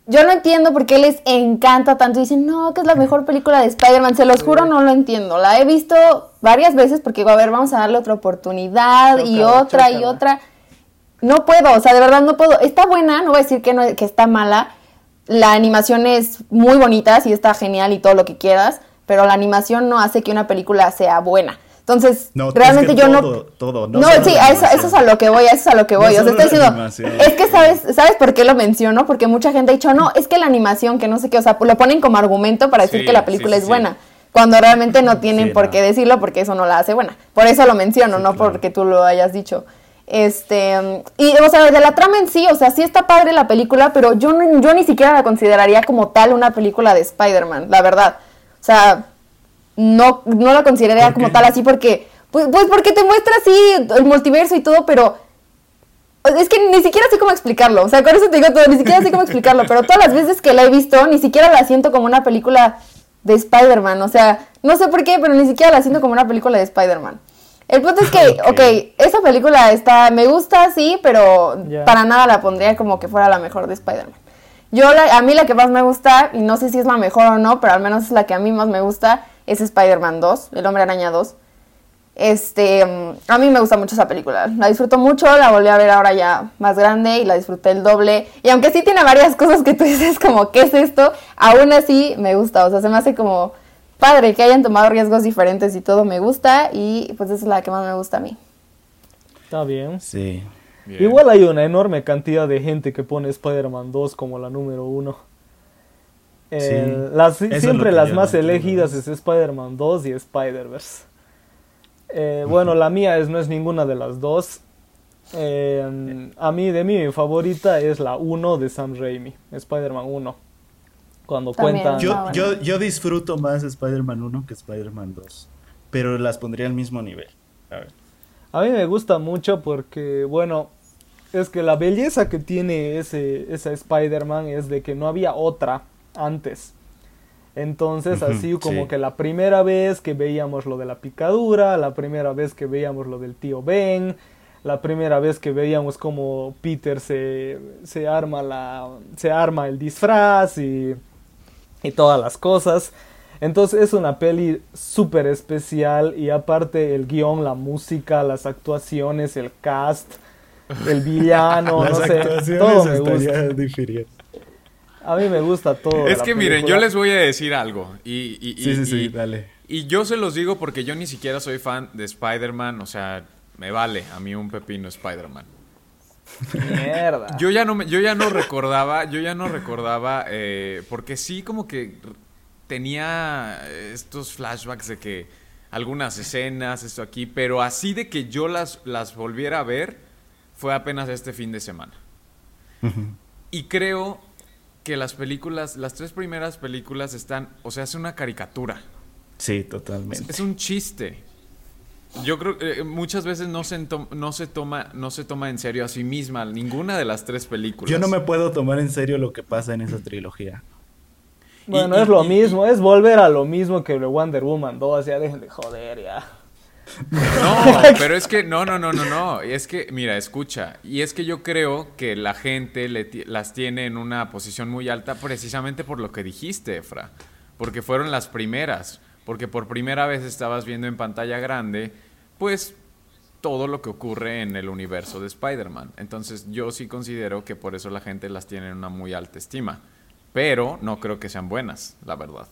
Yo no entiendo por qué les encanta tanto. Dicen, no, que es la mejor película de Spider-Man. Se los juro, no lo entiendo. La he visto varias veces porque digo, a ver, vamos a darle otra oportunidad y Chócala, otra y otra. No puedo, o sea, de verdad no puedo. Está buena, no voy a decir que, no, que está mala, la animación es muy bonita, sí está genial y todo lo que quieras, pero la animación no hace que una película sea buena. Entonces, No, realmente es que yo todo, no... todo, No, no sí, a eso, eso es a lo que voy, a eso es a lo que No voy. o sea, estoy diciendo, animación. es que sabes, ¿sabes por qué lo menciono? Porque mucha gente ha dicho, no, es que la animación, que no sé qué, o sea, lo ponen como argumento para decir Sí, que la película sí, es sí. buena, cuando realmente no tienen Sí, por no. qué decirlo porque eso no la hace buena. Por eso lo menciono, Sí, no claro. porque tú lo hayas dicho. Este, y o sea, de la trama en sí, o sea, sí está padre la película, pero yo, no- yo ni siquiera la consideraría como tal una película de Spider-Man, la verdad. O sea, no, no la consideraría ¿Por como qué? tal así porque, pues, pues porque te muestra así el multiverso y todo, pero es que ni siquiera sé cómo explicarlo. O sea, con eso te digo todo, ni siquiera sé cómo explicarlo, pero todas las veces que la he visto, ni siquiera la siento como una película de Spider-Man. O sea, no sé por qué, pero ni siquiera la siento como una película de Spider-Man. El punto es que, Ok. ok, esa película está, me gusta, sí, pero para nada la pondría como que fuera la mejor de Spider-Man. Yo, la- a mí la que más me gusta, y no sé si es la mejor o no, pero al menos es la que a mí más me gusta, es Spider-Man 2, El Hombre Araña 2. Este, a mí me gusta mucho esa película. La disfruto mucho, la volví a ver ahora ya más grande y la disfruté el doble. Y aunque sí tiene varias cosas que tú dices como, ¿qué es esto? Aún así me gusta, o sea, se me hace como padre que hayan tomado riesgos diferentes y todo me gusta y pues esa es la que más me gusta a mí. Está bien. Sí. Bien. Igual hay una enorme cantidad de gente que pone Spider-Man 2 como la número uno. Eh, Sí, las, siempre las más elegidas es Spider-Man 2 y Spider-Verse. Eh, Bueno, la mía es, no es ninguna de las dos. Eh, a mí, de mí, mi favorita es la 1 de Sam Raimi, Spider-Man 1. Cuando También. cuentan... Yo, yo, yo disfruto más Spider-Man 1 que Spider-Man 2. Pero las pondría al mismo nivel. A ver. A mí me gusta mucho porque, bueno, es que la belleza que tiene ese, esa Spider-Man es de que no había otra antes. Entonces, así como sí. que la primera vez que veíamos lo de la picadura, la primera vez que veíamos lo del tío Ben, la primera vez que veíamos como Peter se, se arma la se arma el disfraz y, y todas las cosas. Entonces es una peli súper especial y aparte el guion, la música, las actuaciones, el cast, el villano, las no sé, todo me gusta. A mí me gusta todo. Es que miren, yo les voy a decir algo. Y, y- y- Sí, sí, sí, y- dale. Y yo se los digo porque yo ni siquiera soy fan de Spider-Man. O sea, me vale a mí un pepino Spider-Man. Mierda. Yo ya no me, yo ya no recordaba, yo ya no recordaba, eh, porque sí como que tenía estos flashbacks de que algunas escenas, esto aquí, pero así de que yo las, las volviera a ver, fue apenas este fin de semana. Y creo que las películas, las tres primeras películas están, o sea, es una caricatura. Sí, totalmente. es un chiste. Yo creo que eh, muchas veces no se, no, se toma, no se toma en serio a sí misma ninguna de las tres películas. Yo no me puedo tomar en serio lo que pasa en esa trilogía. Bueno, Y- es lo y- mismo, es volver a lo mismo que Wonder Woman 2, ya dejen de joder ya. No, pero es que no, no, no, no, no. Es que, mira, escucha. Y es que yo creo que la gente le las tiene en una posición muy alta precisamente por lo que dijiste, Efra. Porque fueron las primeras. Porque por primera vez estabas viendo en pantalla grande, pues, todo lo que ocurre en el universo de Spider-Man. Entonces, yo sí considero que por eso la gente las tiene en una muy alta estima. Pero no creo que sean buenas, la verdad.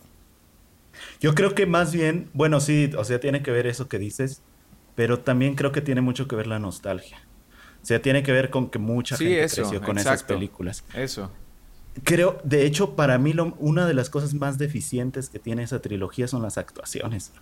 Yo creo que más bien, bueno, sí, o sea, tiene que ver eso que dices, pero también creo que tiene mucho que ver la nostalgia. O sea, tiene que ver con que mucha Sí, gente eso, creció con esas películas. Eso. Creo, de hecho, para mí lo- una de las cosas más deficientes que tiene esa trilogía son las actuaciones.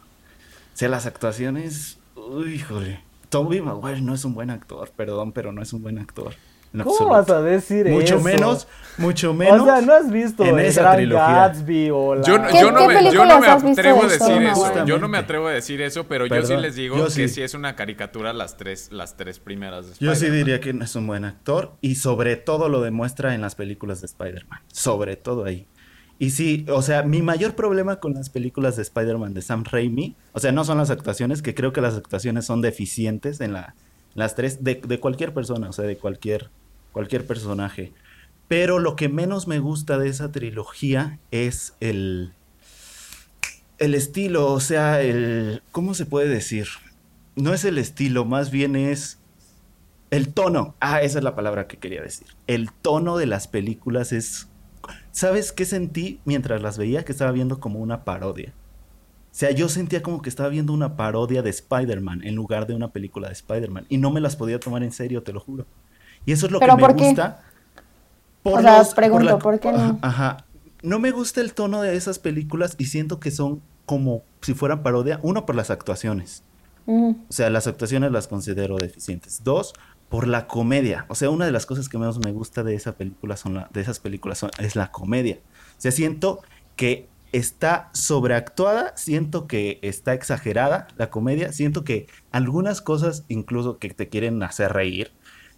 O sea, las actuaciones, uy, híjole. Tobey Maguire no es un buen actor, perdón, pero no es un buen actor. En ¿Cómo absoluto. vas a decir Mucho eso? menos, mucho menos. O sea, ¿no has visto en el esa Gran trilogía. Gatsby o la... Yo, no- ¿Qué- yo no qué me, yo no atrevo a de eso? decir eso. Yo no me atrevo a decir eso, pero yo sí les digo yo que sí. sí es una caricatura las tres, las tres primeras de Yo sí diría que no es un buen actor y sobre todo lo demuestra en las películas de Spider-Man. Sobre todo ahí. Y sí, o sea, mi mayor problema con las películas de Spider-Man de Sam Raimi, o sea, no son las actuaciones, que creo que las actuaciones son deficientes en la, las tres, de, de cualquier persona, o sea, de cualquier, cualquier personaje. Pero lo que menos me gusta de esa trilogía es el, el estilo, o sea, el, ¿cómo se puede decir? No es el estilo, más bien es el tono. Ah, esa es la palabra que quería decir. El tono de las películas es ¿Sabes qué sentí mientras las veía? Que estaba viendo como una parodia. O sea, yo sentía como que estaba viendo una parodia de Spider-Man en lugar de una película de Spider-Man. Y no me las podía tomar en serio, te lo juro. Y eso es lo ¿Pero que me por qué? gusta. O sea, los- pregunto, la- ¿por qué no? Ajá. No me gusta el tono de esas películas y siento que son como si fueran parodia. Uno, por las actuaciones. Mm, O sea, las actuaciones las considero deficientes. Dos, por la comedia. O sea, una de las cosas que menos me gusta de esa película son la- de esas películas son- es la comedia. O sea, siento que está sobreactuada, siento que está exagerada la comedia, siento que algunas cosas, incluso que te quieren hacer reír,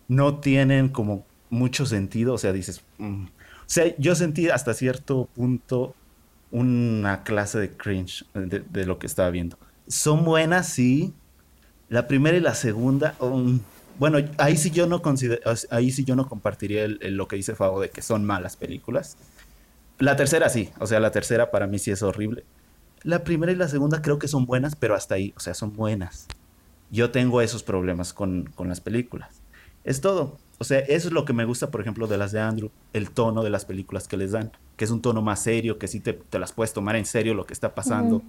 no tienen como mucho sentido. O sea, dices. mm. O sea, yo sentí hasta cierto punto una clase de cringe de, de lo que estaba viendo. Son buenas, sí. La primera y la segunda, um, bueno, ahí sí yo no consider- ahí sí yo no compartiría el- lo que dice Fabo de que son malas películas. La tercera sí, o sea, la tercera para mí sí es horrible. La primera y la segunda creo que son buenas, pero hasta ahí, o sea, son buenas. Yo tengo esos problemas con, con las películas. Es todo. O sea, eso es lo que me gusta, por ejemplo, de las de Andrew, el tono de las películas que les dan, que es un tono más serio, que sí te, te las puedes tomar en serio lo que está pasando.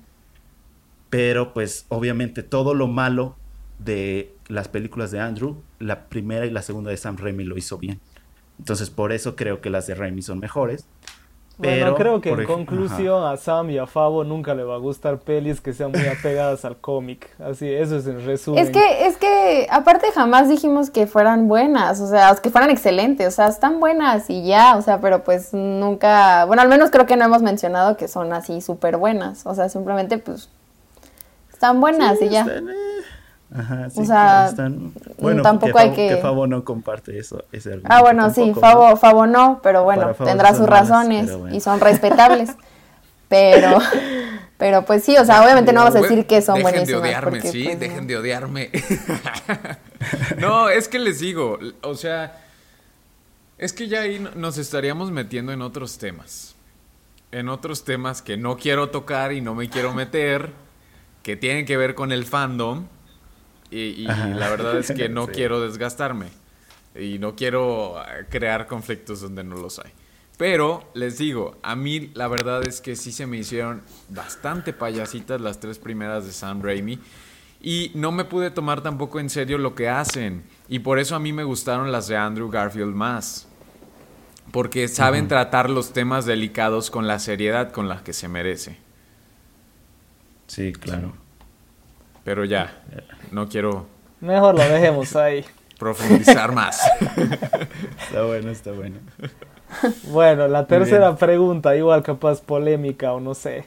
Pero pues obviamente todo lo malo de las películas de Andrew, la primera y la segunda de Sam Raimi lo hizo bien. Entonces por eso creo que las de Raimi son mejores. Bueno, Pero, creo que en conclusión a Sam y a Fabo nunca le va a gustar pelis que sean muy apegadas al cómic. Así, eso es en resumen. Es que, es que, aparte jamás dijimos que fueran buenas, o sea, que fueran excelentes, o sea, están buenas y ya, o sea, pero pues nunca, bueno, al menos creo que no hemos mencionado que son así súper buenas, o sea, simplemente pues están buenas Sí, y ya. están, eh, Ajá, sí, O sea, están- Bueno, tampoco que hay Fabo- que- Fabo no comparte eso, ese argumento Ah, bueno, sí, tampoco, Fabo, ¿no? No, pero bueno, tendrá sus malas, razones bueno. y son respetables. Pero, pero pues sí, o sea, obviamente no vamos a decir que son dejen buenísimas. de odiarme, porque, sí, pues, dejen no. de odiarme. no, es que les digo, o sea, es que ya ahí no- nos estaríamos metiendo en otros temas. En otros temas que no quiero tocar y no me quiero meter, que tienen que ver con el fandom. Y, la verdad es que no Sí. quiero desgastarme. Y no quiero eh, crear conflictos donde no los hay. Pero les digo, a mí la verdad es que sí se me hicieron bastante payasitas las tres primeras de Sam Raimi. Y no me pude tomar tampoco en serio lo que hacen. Y por eso a mí me gustaron las de Andrew Garfield más. Porque saben tratar los temas delicados con la seriedad con la que se merece. Sí, claro. Pero ya, no quiero Mejor lo dejemos ahí. profundizar más. Está bueno, está bueno. Bueno, la tercera pregunta, igual capaz polémica o no sé.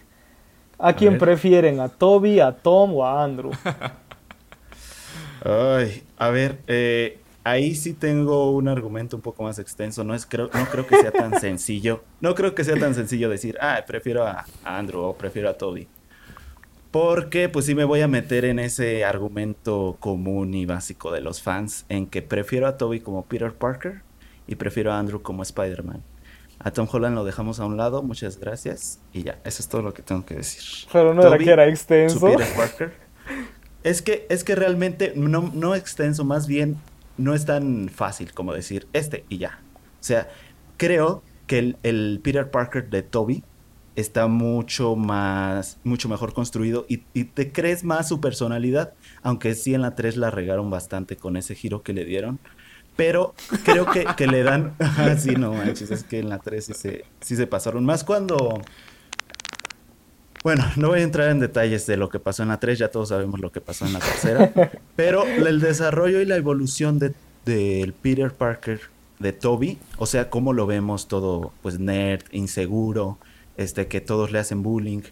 ¿A quién ver. prefieren? ¿A Toby, a Tom o a Andrew? Ay, a ver, eh, ahí sí tengo un argumento un poco más extenso. No, es, creo, no creo que sea tan sencillo. No creo que sea tan sencillo decir, ah, prefiero a, a Andrew o prefiero a Toby. Porque pues sí me voy a meter en ese argumento común y básico de los fans, en que prefiero a Toby como Peter Parker y prefiero a Andrew como Spider-Man. A Tom Holland lo dejamos a un lado, muchas gracias. Y ya, eso es todo lo que tengo que decir. Pero no era Toby, que era extenso. Peter Parker. Es que, es que realmente no, no extenso, más bien no es tan fácil como decir este y ya. O sea, creo que el, el Peter Parker de Toby está mucho más, mucho mejor construido y, te crees más su personalidad, aunque sí en la 3 la regaron bastante con ese giro que le dieron. Pero creo que, le dan. Sí, no manches, es que en la 3 sí se, sí se pasaron. Más cuando. Bueno, no voy a entrar en detalles de lo que pasó en la 3, ya todos sabemos lo que pasó en la tercera. pero el desarrollo y la evolución de, del Peter Parker de Toby, o sea, cómo lo vemos todo, pues nerd, inseguro, este, que todos le hacen bullying.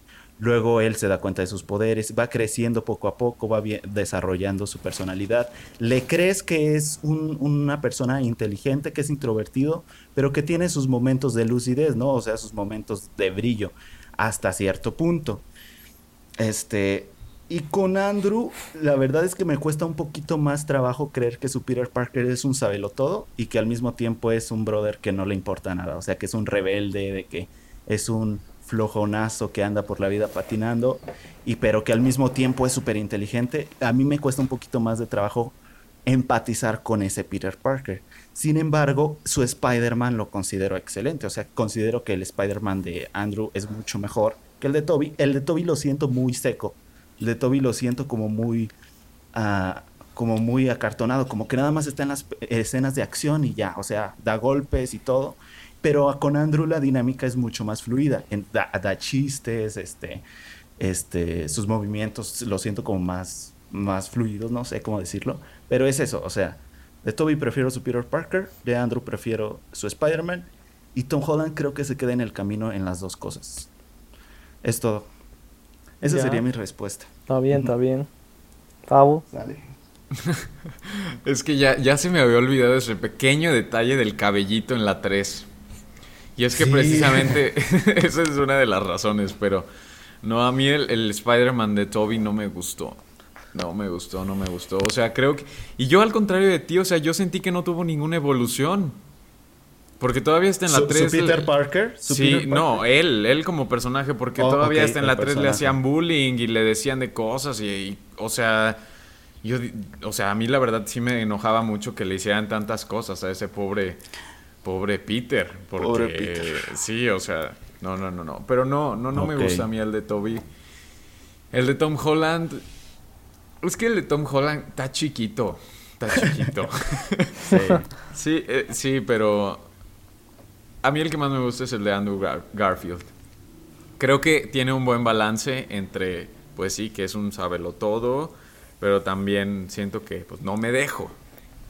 Luego él se da cuenta de sus poderes, va creciendo poco a poco, va desarrollando su personalidad. Le crees que es un- una persona inteligente, que es introvertido, pero que tiene sus momentos de lucidez, ¿no? O sea, sus momentos de brillo hasta cierto punto. Este, y con Andrew, la verdad es que me cuesta un poquito más trabajo creer que su Peter Parker es un sabelotodo y que al mismo tiempo es un brother que no le importa nada. O sea, que es un rebelde, de que es un flojonazo que anda por la vida patinando, y pero que al mismo tiempo es súper inteligente. A mí me cuesta un poquito más de trabajo empatizar con ese Peter Parker. Sin embargo, su Spider-Man lo considero excelente. O sea, considero que el Spider-Man de Andrew es mucho mejor que el de Toby. El de Toby lo siento muy seco. El de Toby lo siento como muy. ah, como muy acartonado. Como que nada más está en las escenas de acción y ya. O sea, da golpes y todo. Pero con Andrew la dinámica es mucho más fluida. En- da, da chistes, este, este, sus movimientos lo siento como más, más fluidos, no sé cómo decirlo. Pero es eso, o sea, de Toby prefiero su Peter Parker, de Andrew prefiero su Spider-Man. Y Tom Holland creo que se queda en el camino en las dos cosas. Es todo. Esa Ya. sería mi respuesta. Está bien, está bien. Fabo. Es que ya, ya se me había olvidado ese pequeño detalle del cabellito en la 3. Y es que Sí. precisamente esa es una de las razones, pero no, a mí el, el Spider-Man de Toby no me gustó. No me gustó, no me gustó. O sea, creo que... Y yo al contrario de ti, o sea, yo sentí que no tuvo ninguna evolución. Porque todavía está en la Su- 3. su Peter Parker. su Sí, Peter no, Parker. él, él como personaje, porque Oh, todavía hasta en la 3 le hacían bullying y le decían de cosas y, y, o sea, yo, o sea, a mí la verdad sí me enojaba mucho que le hicieran tantas cosas a ese pobre, pobre Peter, porque Pobre Peter. sí, o sea, no, no, no, no, pero no, no, no me gusta a mí el de Toby, el de Tom Holland, es que el de Tom Holland está chiquito, está chiquito. Sí. Sí, eh, sí, pero a mí el que más me gusta es el de Andrew Gar- Garfield. Creo que tiene un buen balance entre, pues sí, que es un todo, pero también siento que pues no me dejo,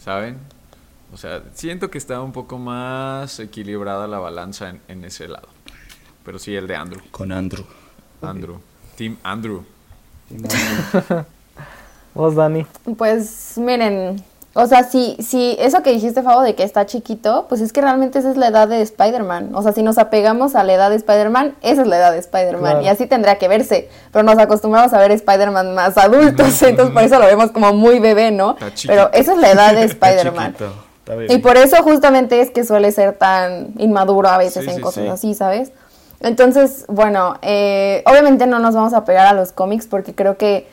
¿saben? O sea, siento que está un poco más equilibrada la balanza en, en ese lado. Pero sí, el de Andrew. Con Andrew. Andrew. Team Andrew. Vos, Dani. Pues miren, o sea, si, si eso que dijiste, Fabo, de que está chiquito, pues es que realmente esa es la edad de Spider-Man. O sea, si nos apegamos a la edad de Spider-Man, esa es la edad de Spider-Man. Claro. Y así tendría que verse. Pero nos acostumbramos a ver Spider-Man más adultos, entonces por eso lo vemos como muy bebé, ¿no? Está chiquito. Pero esa es la edad de Spider-Man. Está. Y por eso justamente es que suele ser tan inmaduro a veces Sí, en sí, cosas sí. así, ¿sabes? Entonces, bueno, eh, obviamente no nos vamos a pegar a los cómics porque creo que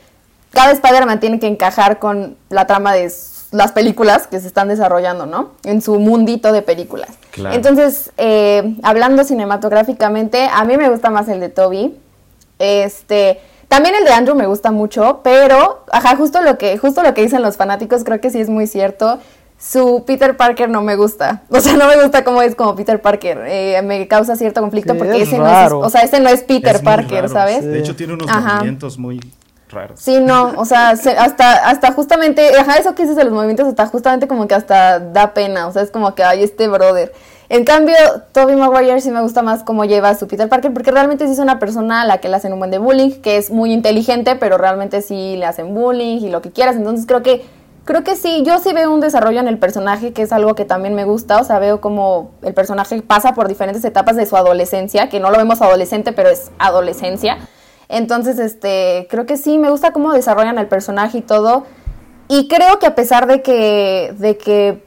cada Spider-Man tiene que encajar con la trama de las películas que se están desarrollando, ¿no? En su mundito de películas. Claro. Entonces, eh, hablando cinematográficamente, a mí me gusta más el de Toby. Este, también el de Andrew me gusta mucho, pero, ajá, justo lo que, justo lo que dicen los fanáticos, creo que sí es muy cierto. Su Peter Parker no me gusta. O sea, no me gusta cómo es como Peter Parker. Eh, me causa cierto conflicto Sí, porque es ese raro. no es, o sea, ese no es Peter Es Parker, raro, ¿sabes? De hecho, tiene unos Ajá. movimientos muy raros. Sí, no, o sea, se- hasta, hasta justamente, ajá, eso que dices de los movimientos, hasta justamente como que hasta da pena, o sea, es como que, ay, este brother. En cambio, Tobey Maguire sí me gusta más cómo lleva a su Peter Parker, porque realmente sí es una persona a la que le hacen un buen de bullying, que es muy inteligente, pero realmente sí le hacen bullying y lo que quieras, entonces creo que, creo que sí, yo sí veo un desarrollo en el personaje, que es algo que también me gusta, o sea, veo como el personaje pasa por diferentes etapas de su adolescencia, que no lo vemos adolescente, pero es adolescencia. Entonces, este, creo que sí, me gusta cómo desarrollan el personaje y todo. Y creo que a pesar de que, de que,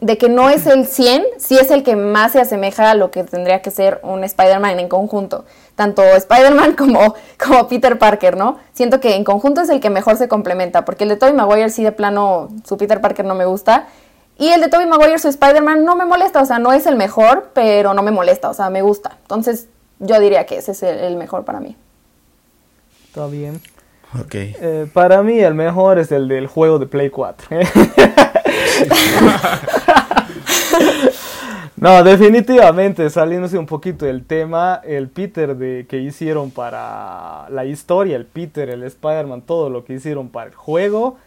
de que no es el 100, sí es el que más se asemeja a lo que tendría que ser un Spider-Man en conjunto. Tanto Spider-Man como, como Peter Parker, ¿no? Siento que en conjunto es el que mejor se complementa, porque el de Tobey Maguire sí de plano, su Peter Parker no me gusta. Y el de Tobey Maguire, su Spider-Man, no me molesta, o sea, no es el mejor, pero no me molesta, o sea, me gusta. Entonces, yo diría que ese es el- el mejor para mí. Está bien. Ok. Eh, para mí el mejor es el del juego de Play 4. no, definitivamente, saliéndose un poquito del tema, el Peter de, que hicieron para la historia, el Peter, el Spider-Man, todo lo que hicieron para el juego,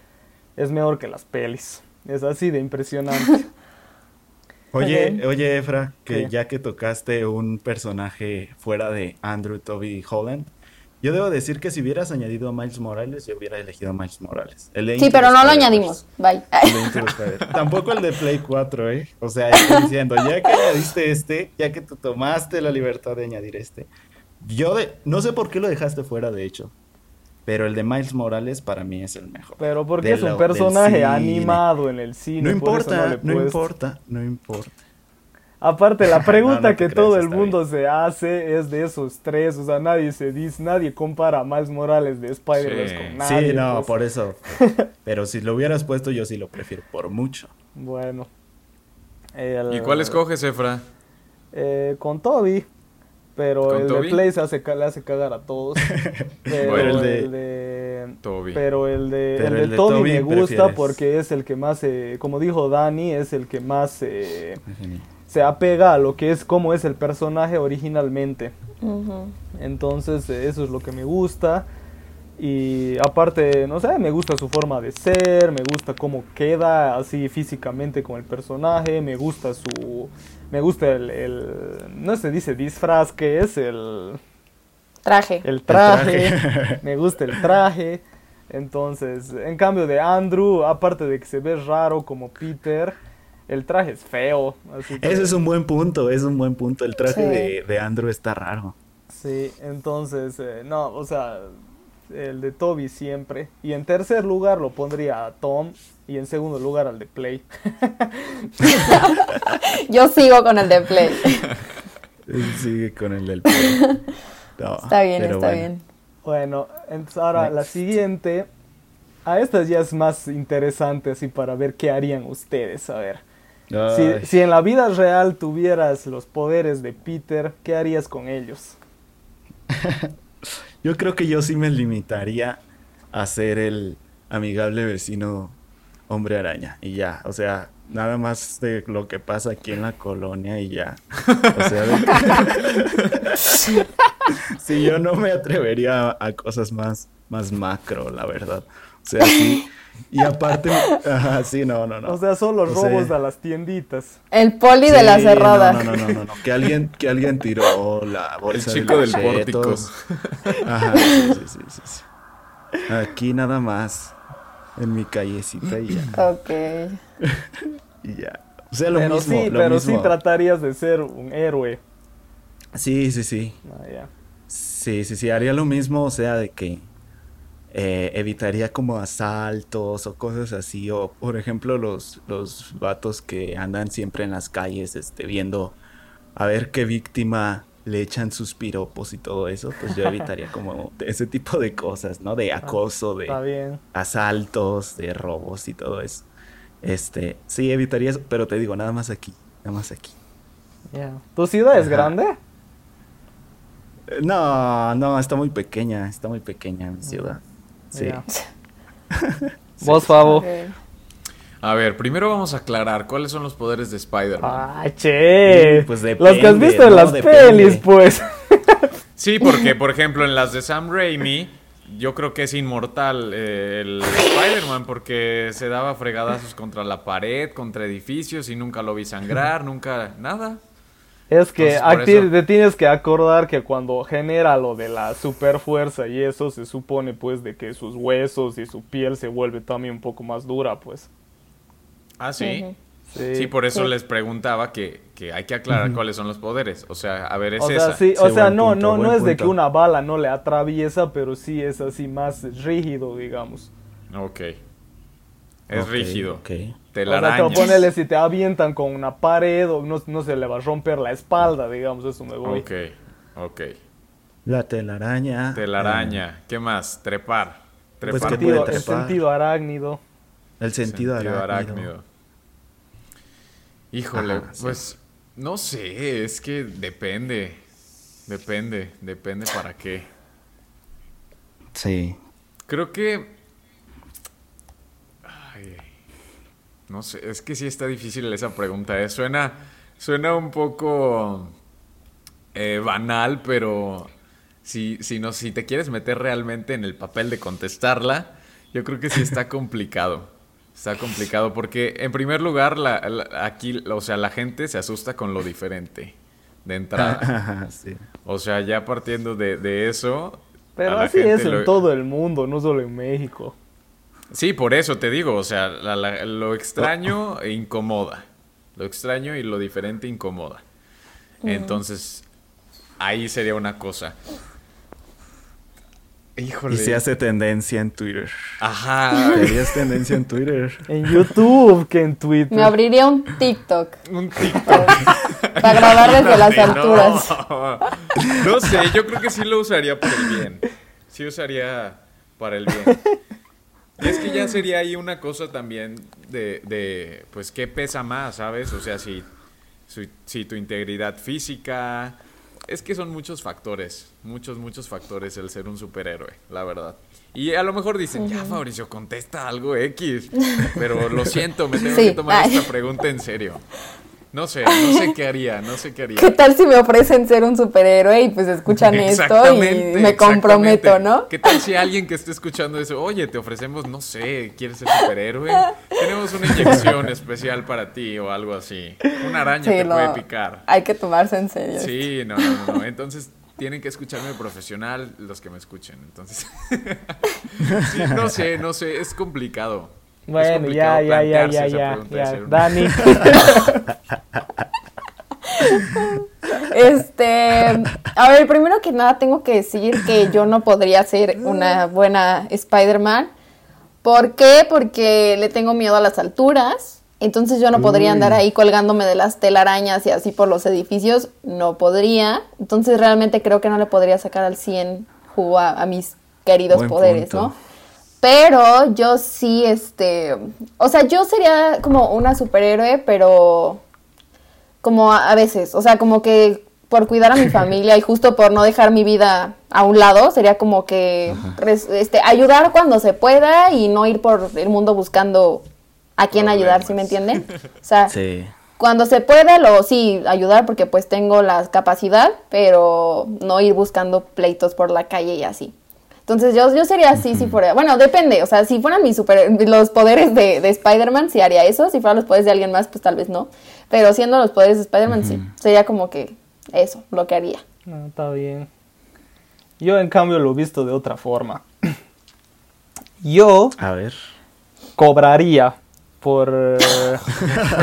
es mejor que las pelis. Es así de impresionante. Oye, oye, Efra, que ¿Qué? ya que tocaste un personaje fuera de Andrew, Toby Holland, yo debo decir que si hubieras añadido a Miles Morales, yo hubiera elegido a Miles Morales. El Sí, pero no lo Spider-Verse. añadimos. Bye. El. Tampoco el de Play 4, ¿eh? O sea, estoy diciendo, ya que añadiste este, ya que tú tomaste la libertad de añadir este, yo de, no sé por qué lo dejaste fuera, de hecho, pero el de Miles Morales para mí es el mejor. Pero porque De es un lo- personaje animado en el cine. No importa, no importa, no importa. Aparte, la pregunta No, no te que todo el mundo se hace es de esos tres. O sea, nadie se dice, nadie compara a Miles Morales de Spider-Man Sí. con nadie. sí, no, pues. por eso. Pero si lo hubieras puesto, yo sí lo prefiero por mucho. Bueno. El- ¿Y cuál escoges, Efra? Eh, con Toby. Pero ¿Con el Toby? de Play se hace, le hace cagar a todos. Pero Bueno. el El de... Toby. Pero el de, Pero el de el de Toby, Toby me gusta prefieres. porque es el que más, eh, como dijo Dani, es el que más eh, se apega a lo que es como es el personaje originalmente. Entonces eh, eso es lo que me gusta. Y aparte, no sé, me gusta su forma de ser, me gusta cómo queda así físicamente con el personaje, me gusta su... Me gusta el... el no se dice disfraz, que es el... Traje. El traje, traje. me gusta el traje. Entonces, en cambio de Andrew, aparte de que se ve raro como Peter, el traje es feo. Así que- Ese es un buen punto, es un buen punto. El traje Sí. de, de Andrew está raro. Sí, entonces, eh, no, o sea, el de Toby siempre. Y en tercer lugar lo pondría a Tom y en segundo lugar al de Play. Yo sigo con el de Play. Sigue con el del. No, Está bien, está bueno. bien. Bueno, entonces ahora la siguiente. A esta ya es más interesante así para ver qué harían ustedes. A ver. Si, si en la vida real tuvieras los poderes de Peter, ¿qué harías con ellos? Yo creo que yo sí me limitaría a ser el amigable vecino hombre araña y ya, o sea, nada más de lo que pasa aquí en la colonia y ya. O sea, de- sí, yo no me atrevería a, a cosas más, más macro, la verdad. O sea, sí. Y aparte, ajá, sí, no, no, no. O sea, son los O sea- robos a las tienditas. El poli de la cerrada. No, no, no, no, no. Que alguien, que alguien tiró la bolsa chico de del pórtico. Ajá, sí, sí, sí, sí, sí. Aquí nada más. En mi callecita y ya. Ok. Y ya. O sea, lo pero mismo. sí, lo pero mismo. sí tratarías de ser un héroe. Sí, sí, sí. Ah, ya. Sí, sí, sí. Haría lo mismo, o sea, de que eh, evitaría como asaltos o cosas así. O, por ejemplo, los, los vatos que andan siempre en las calles, este, viendo a ver qué víctima le echan sus piropos y todo eso. Pues yo evitaría como ese tipo de cosas, ¿no? De acoso, de asaltos, de robos y todo eso. Este, sí, evitaría eso, pero te digo, nada más aquí, nada más aquí. ¿Tu ciudad es grande? Eh, No, no, está muy pequeña, está muy pequeña mi ciudad. Sí. Vos, Favo. Ok. A ver, primero vamos a aclarar cuáles son los poderes de Spider-Man. Ah, che. Mm, pues Los que has visto en ¿no? las Depende. pelis, pues. Sí, porque, por ejemplo, en las de Sam Raimi, yo creo que es inmortal eh, el Spider-Man porque se daba fregadazos contra la pared, contra edificios y nunca lo vi sangrar, nunca nada. Es que Entonces, te tienes que acordar que cuando genera lo de la super fuerza y eso se supone pues de que sus huesos y su piel se vuelve también un poco más dura, pues. Ah, sí. Sí, Sí, por eso Sí. les preguntaba que, que hay que aclarar cuáles son los poderes. O sea, a ver, es o sea, esa. sí, o sea, no, punto, no, no es de que una bala no le atraviesa, pero sí es así más rígido, digamos. Ok. Es Ok, araña. Ok. O sea, ponele si te avientan con una pared o no, no se le va a romper la espalda, digamos, eso me voy. Ok, ok. La telaraña. Telaraña. ¿Qué más? Trepar. Pues Trepar. que Sentido- puede el trepar. sentido arácnido. El sentido, arácnido. arácnido. Híjole, Ajá, sí. pues no sé, es que depende. Depende, depende para qué. Sí. Creo que. Ay, no sé, es que sí está difícil esa pregunta. ¿eh? Suena, suena un poco eh, banal, pero si, si, no, si te quieres meter realmente en el papel de contestarla, yo creo que sí está complicado. Está complicado porque, en primer lugar, la- la- aquí, o sea, la gente se asusta con lo diferente de entrada. Sí. O sea, ya partiendo de, de eso. Pero así es en lo- todo el mundo, no solo en México. Sí, por eso te digo, o sea, la- la- lo extraño e incomoda. Lo extraño y lo diferente incomoda. Entonces, ahí sería una cosa. Híjole. Y se hace tendencia en Twitter. Ajá. Serías tendencia en Twitter. En YouTube que en Twitter. Me abriría un TikTok Un TikTok. para grabar desde las No. alturas. No sé, yo creo que sí lo usaría para el bien. Sí usaría para el bien. Y es que ya sería ahí una cosa también de, de pues, ¿qué pesa más, sabes? O sea, si, si, si tu integridad física... Es que son muchos factores, muchos, muchos factores el ser un superhéroe, la verdad. Y a lo mejor dicen, ya Fabricio, contesta algo X. Pero lo siento, me tengo Sí. que tomar Ay. esta pregunta en serio. No sé, no sé qué haría, no sé qué haría. ¿Qué tal si me ofrecen ser un superhéroe y pues escuchan esto y me comprometo. ¿no? ¿Qué tal si alguien que esté escuchando eso, oye, te ofrecemos, no sé, ¿quieres ser superhéroe? Tenemos una inyección especial para ti o algo así. Una araña Sí, te lo- puede picar. Hay que tomarse en serio. Sí, no, no, no, no. Entonces tienen que escucharme profesional los que me escuchen. Entonces, sí, no sé, no sé, es complicado. Bueno, ya, ya, ya, ya, ya, Dani. Este, a ver, primero que nada tengo que decir que yo no podría ser una buena Spider-Man. ¿Por qué? Porque le tengo miedo a las alturas. Entonces yo no podría andar ahí colgándome de las telarañas y así por los edificios. No podría. Entonces realmente creo que no le podría sacar al 100 jugo a, a mis queridos Buen poderes, punto. ¿no? Pero yo sí, este, o sea, yo sería como una superhéroe, pero como a, a veces, o sea, como que por cuidar a mi familia y justo por no dejar mi vida a un lado, sería como que res- este, ayudar cuando se pueda y no ir por el mundo buscando a quién ayudar, ¿sí me entienden? O sea, Sí. cuando se pueda, lo sí, ayudar porque pues tengo la capacidad, pero no ir buscando pleitos por la calle y así. Entonces yo, yo sería así si fuera, bueno, depende, o sea, si fueran mis super, los poderes de, de Spider-Man, sí haría eso, si fueran los poderes de alguien más, pues tal vez no, pero siendo los poderes de Spider-Man, sí, sería como que eso, lo que haría. No, está bien. Yo, en cambio, lo he visto de otra forma. Yo A ver. cobraría por,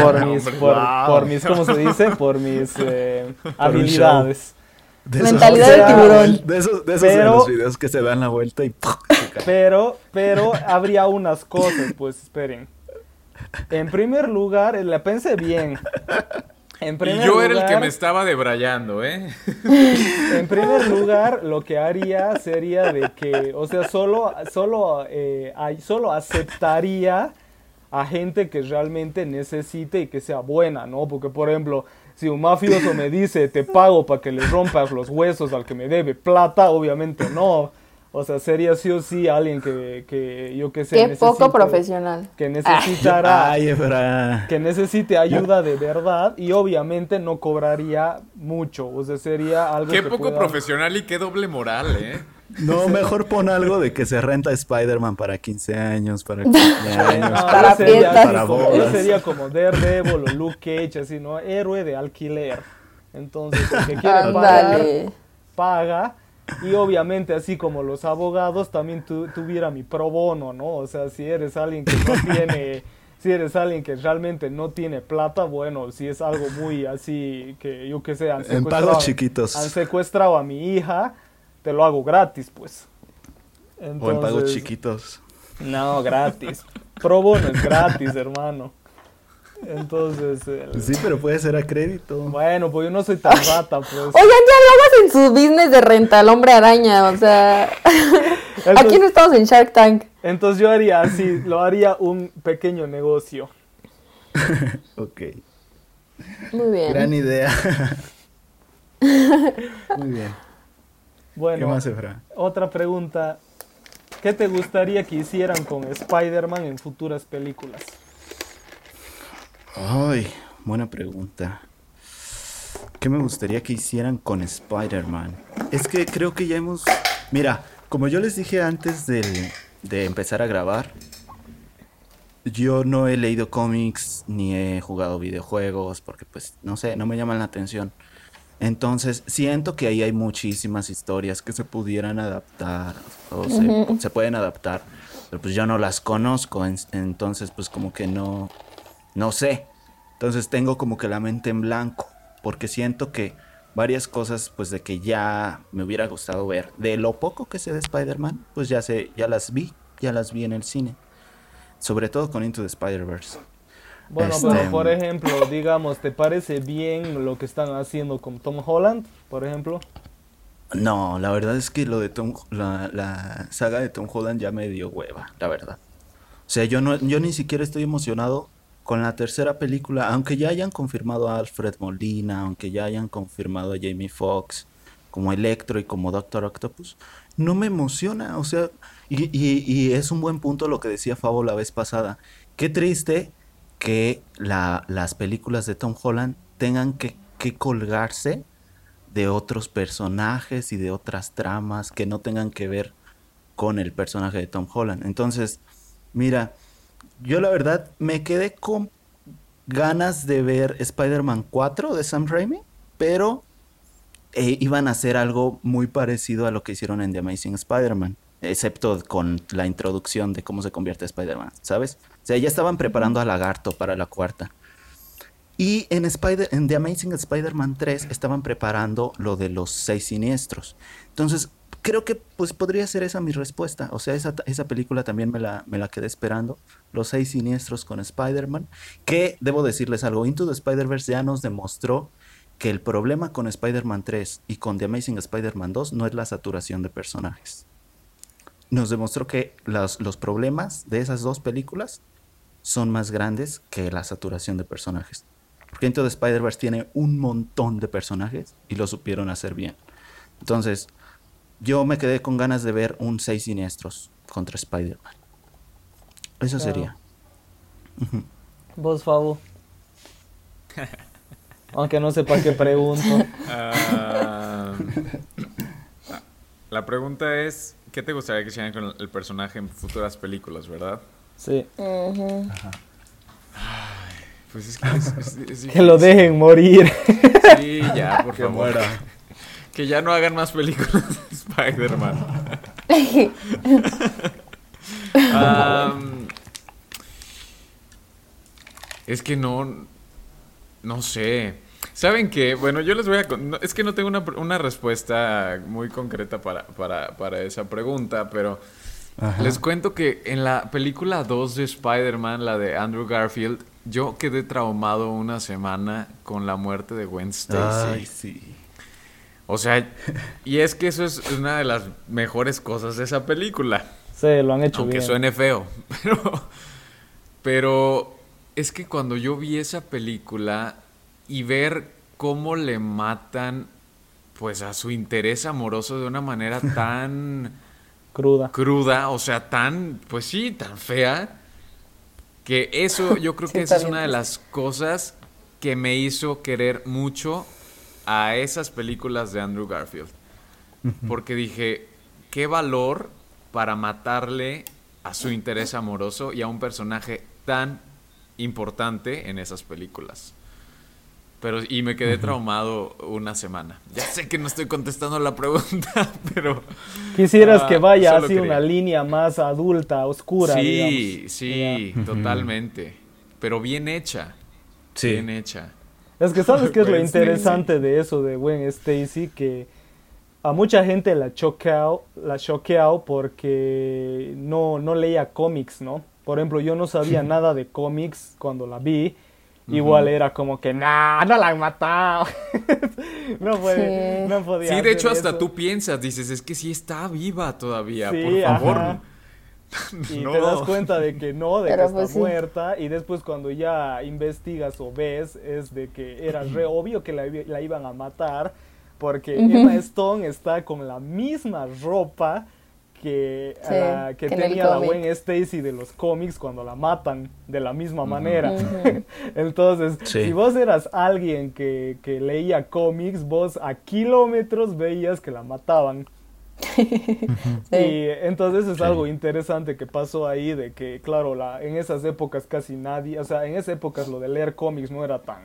por, mis, Hombre, por, wow. por mis, ¿cómo se dice? Por mis eh, habilidades. De Mentalidad de de tiburón. De esos, de esos Pero- de los videos que se dan la vuelta y. Pero, pero habría unas cosas, pues esperen. En primer lugar, eh, la pensé bien. En Y yo era el que me estaba debrayando, ¿eh? En primer lugar, lo que haría sería de que, o sea, solo, solo, eh, solo aceptaría a gente que realmente necesite y que sea buena, ¿no? Porque, por ejemplo, si un mafioso me dice, te pago para que le rompas los huesos al que me debe plata, obviamente no. O sea, sería sí o sí alguien que, que yo que sé. Qué poco profesional. Que necesitara Ay, que necesite ayuda de verdad y obviamente no cobraría mucho, o sea, sería algo Qué que poco pueda- profesional y qué doble moral, ¿eh? No, mejor pon algo de que se renta Spider-Man para 15 años, para cumpleaños, No, Para fiestas. para como, yo bodas. sería como Daredevil o Luke Cage, así, ¿no? Héroe de alquiler. Entonces, el que quiere pagar, paga. Y obviamente, así como los abogados, también tu- tuviera mi pro bono, ¿no? O sea, si eres alguien que no tiene, si eres alguien que realmente no tiene plata, bueno, si es algo muy así, que yo que sé, han En secuestrado, pagos chiquitos. han secuestrado a mi hija, te lo hago gratis, pues. O en pagos Entonces, chiquitos. no, gratis. Pro bono es gratis, hermano. Entonces, el- Sí, pero puede ser a crédito. bueno, pues yo no soy tan rata, pues. Oigan, ya hablamos en su business de renta al hombre araña, o sea, aquí no estamos en Shark Tank. Entonces yo haría así, lo haría un pequeño negocio. Ok. Muy bien. Gran idea. Muy bien. ¿Qué Bueno, más, Efra? otra pregunta. ¿Qué te gustaría que hicieran con Spider-Man en futuras películas? Ay, buena pregunta. ¿Qué me gustaría que hicieran con Spider-Man? Es que creo que ya hemos... Mira, como yo les dije antes del- de empezar a grabar, yo no he leído cómics ni he jugado videojuegos porque pues no sé, no me llaman la atención. Entonces siento que ahí hay muchísimas historias que se pudieran adaptar o se, se pueden adaptar, pero pues yo no las conozco, en- entonces pues como que no, no sé. Entonces tengo como que la mente en blanco, porque siento que varias cosas pues de que ya me hubiera gustado ver. De lo poco que sé de Spider-Man, pues ya sé, ya las vi, ya las vi en el cine. Sobre todo con Into the Spider-Verse. Bueno, Este- pero por ejemplo, digamos, ¿te parece bien lo que están haciendo con Tom Holland, por ejemplo? No, la verdad es que lo de Tom, la, la saga de Tom Holland ya me dio hueva, la verdad. O sea, yo no, yo ni siquiera estoy emocionado con la tercera película, aunque ya hayan confirmado a Alfred Molina, aunque ya hayan confirmado a Jamie Foxx como Electro y como Doctor Octopus, no me emociona, o sea, y, y- y es un buen punto lo que decía Fabo la vez pasada. Qué triste que la- las películas de Tom Holland tengan que, que colgarse de otros personajes y de otras tramas que no tengan que ver con el personaje de Tom Holland. Entonces, mira, yo la verdad me quedé con ganas de ver Spider-Man 4 de Sam Raimi, pero eh, iban a hacer algo muy parecido a lo que hicieron en The Amazing Spider-Man, excepto con la introducción de cómo se convierte Spider-Man, ¿sabes? Sea, ya estaban preparando a Lagarto para la cuarta. Y en, Spider en The Amazing Spider-Man 3 estaban preparando lo de los seis siniestros. Entonces, creo que pues podría ser esa mi respuesta. O sea, esa, esa película también me la, me la quedé esperando. Los seis siniestros con Spider-Man. Que, debo decirles algo, Into the Spider-Verse ya nos demostró que el problema con Spider-Man 3 y con The Amazing Spider-Man 2 no es la saturación de personajes. Nos demostró que los problemas de esas dos películas son más grandes que la saturación de personajes. Porque Into the Spider-Verse tiene un montón de personajes y lo supieron hacer bien. Entonces, yo me quedé con ganas de ver un seis siniestros contra Spider-Man. Eso Claro. sería. Vos, Fabo. Aunque no sepa qué pregunto. Ah, la pregunta es, ¿qué te gustaría que hicieran con el personaje en futuras películas, verdad? Sí. Ujú. Pues es que es, es- es Que lo dejen morir. Sí, ya, por Que favor. muera. Que ya no hagan más películas de Spider-Man. Es que no. No sé. ¿Saben qué? Bueno, yo les voy a. no, es que no tengo una, una respuesta muy concreta para, para, para esa pregunta, pero. Ajá. Les cuento que en la película 2 de Spider-Man, la de Andrew Garfield, yo quedé traumado una semana con la muerte de Gwen Stacy. Ay, sí. O sea, y es que eso es una de las mejores cosas de esa película. Sí, lo han hecho Aunque bien. suene feo. Pero, pero es que cuando yo vi esa película y ver cómo le matan pues a su interés amoroso de una manera tan Cruda. cruda, o sea, tan, pues sí, tan fea, que eso yo creo Sí, que esa es una de las cosas que me hizo querer mucho a esas películas de Andrew Garfield. Porque dije, qué valor para matarle a su interés amoroso y a un personaje tan importante en esas películas. Pero, y me quedé traumado una semana. Ya sé que no estoy contestando la pregunta, pero... Quisieras Ah, que vaya así quería. una línea más adulta, oscura. Sí, digamos. sí, Ya. totalmente. Pero bien hecha. Sí. Bien hecha. Es que sabes qué es lo interesante de eso de Gwen Stacy que a mucha gente la choqueado, la choqueado porque no, no leía cómics, ¿no? Por ejemplo, yo no sabía nada de cómics cuando la vi. Igual era como que, nah, no la han matado. no, puede, Sí. no podía Sí, de hecho hasta eso. tú piensas, dices, es que sí está viva todavía, Sí, por favor. ajá. Y No. te das cuenta de que no, de Pero que está pues sí. muerta. Y después cuando ya investigas o ves, es de que era re obvio que la iban a matar. Porque Emma Stone está con la misma ropa que, a Sí, la- que tenía la. Gwen Stacy de los cómics cuando la matan de la misma manera. Entonces, Sí. si vos eras alguien que, que leía cómics, vos a kilómetros veías que la mataban. Sí. Y entonces es Sí. algo interesante que pasó ahí de que, claro, la, en esas épocas casi nadie, o sea, en esas épocas lo de leer cómics no era tan,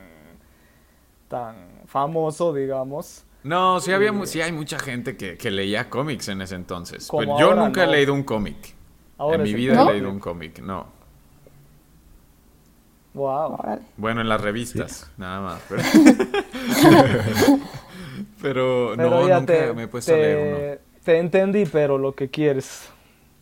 tan famoso, digamos. No, sí, había, mu- sí hay mucha gente que, que leía cómics en ese entonces. Pero yo nunca he leído un cómic. En mi vida ¿No? he leído un cómic, no. Wow. Bueno, en las revistas, nada más. pero- Pero, Pero no, nunca te, me he puesto a leer uno. te, te entendí, pero lo que quieres.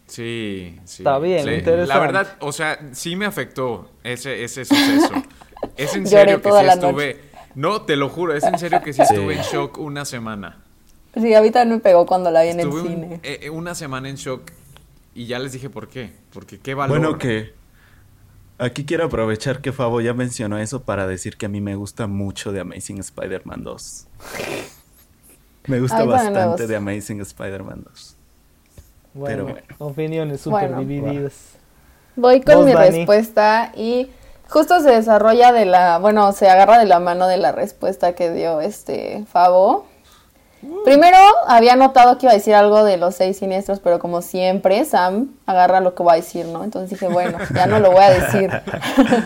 Sí, sí. Está bien, Sí, interesante. La verdad, o sea, sí me afectó ese, ese suceso. es en serio que sí estuve. No, te lo juro, es en serio que sí Sí. estuve en shock una semana. Sí, a mí también me pegó cuando la vi en el Estuve cine. eh, eh, una semana en shock y ya les dije por qué. Porque qué valor. Bueno, que aquí quiero aprovechar que Fabo ya mencionó eso para decir que a mí me gusta mucho de Amazing Spider-Man 2. Me gusta Ay, bastante de Amazing Spider-Man 2. Bueno, bueno. opiniones súper Bueno. divididas. Voy con mi Dani. respuesta y justo se desarrolla de la, bueno, se agarra de la mano de la respuesta que dio este Fabo. Primero había notado que iba a decir algo de los seis siniestros, pero como siempre, Sam agarra lo que va a decir, ¿no? Entonces dije, bueno, ya no lo voy a decir.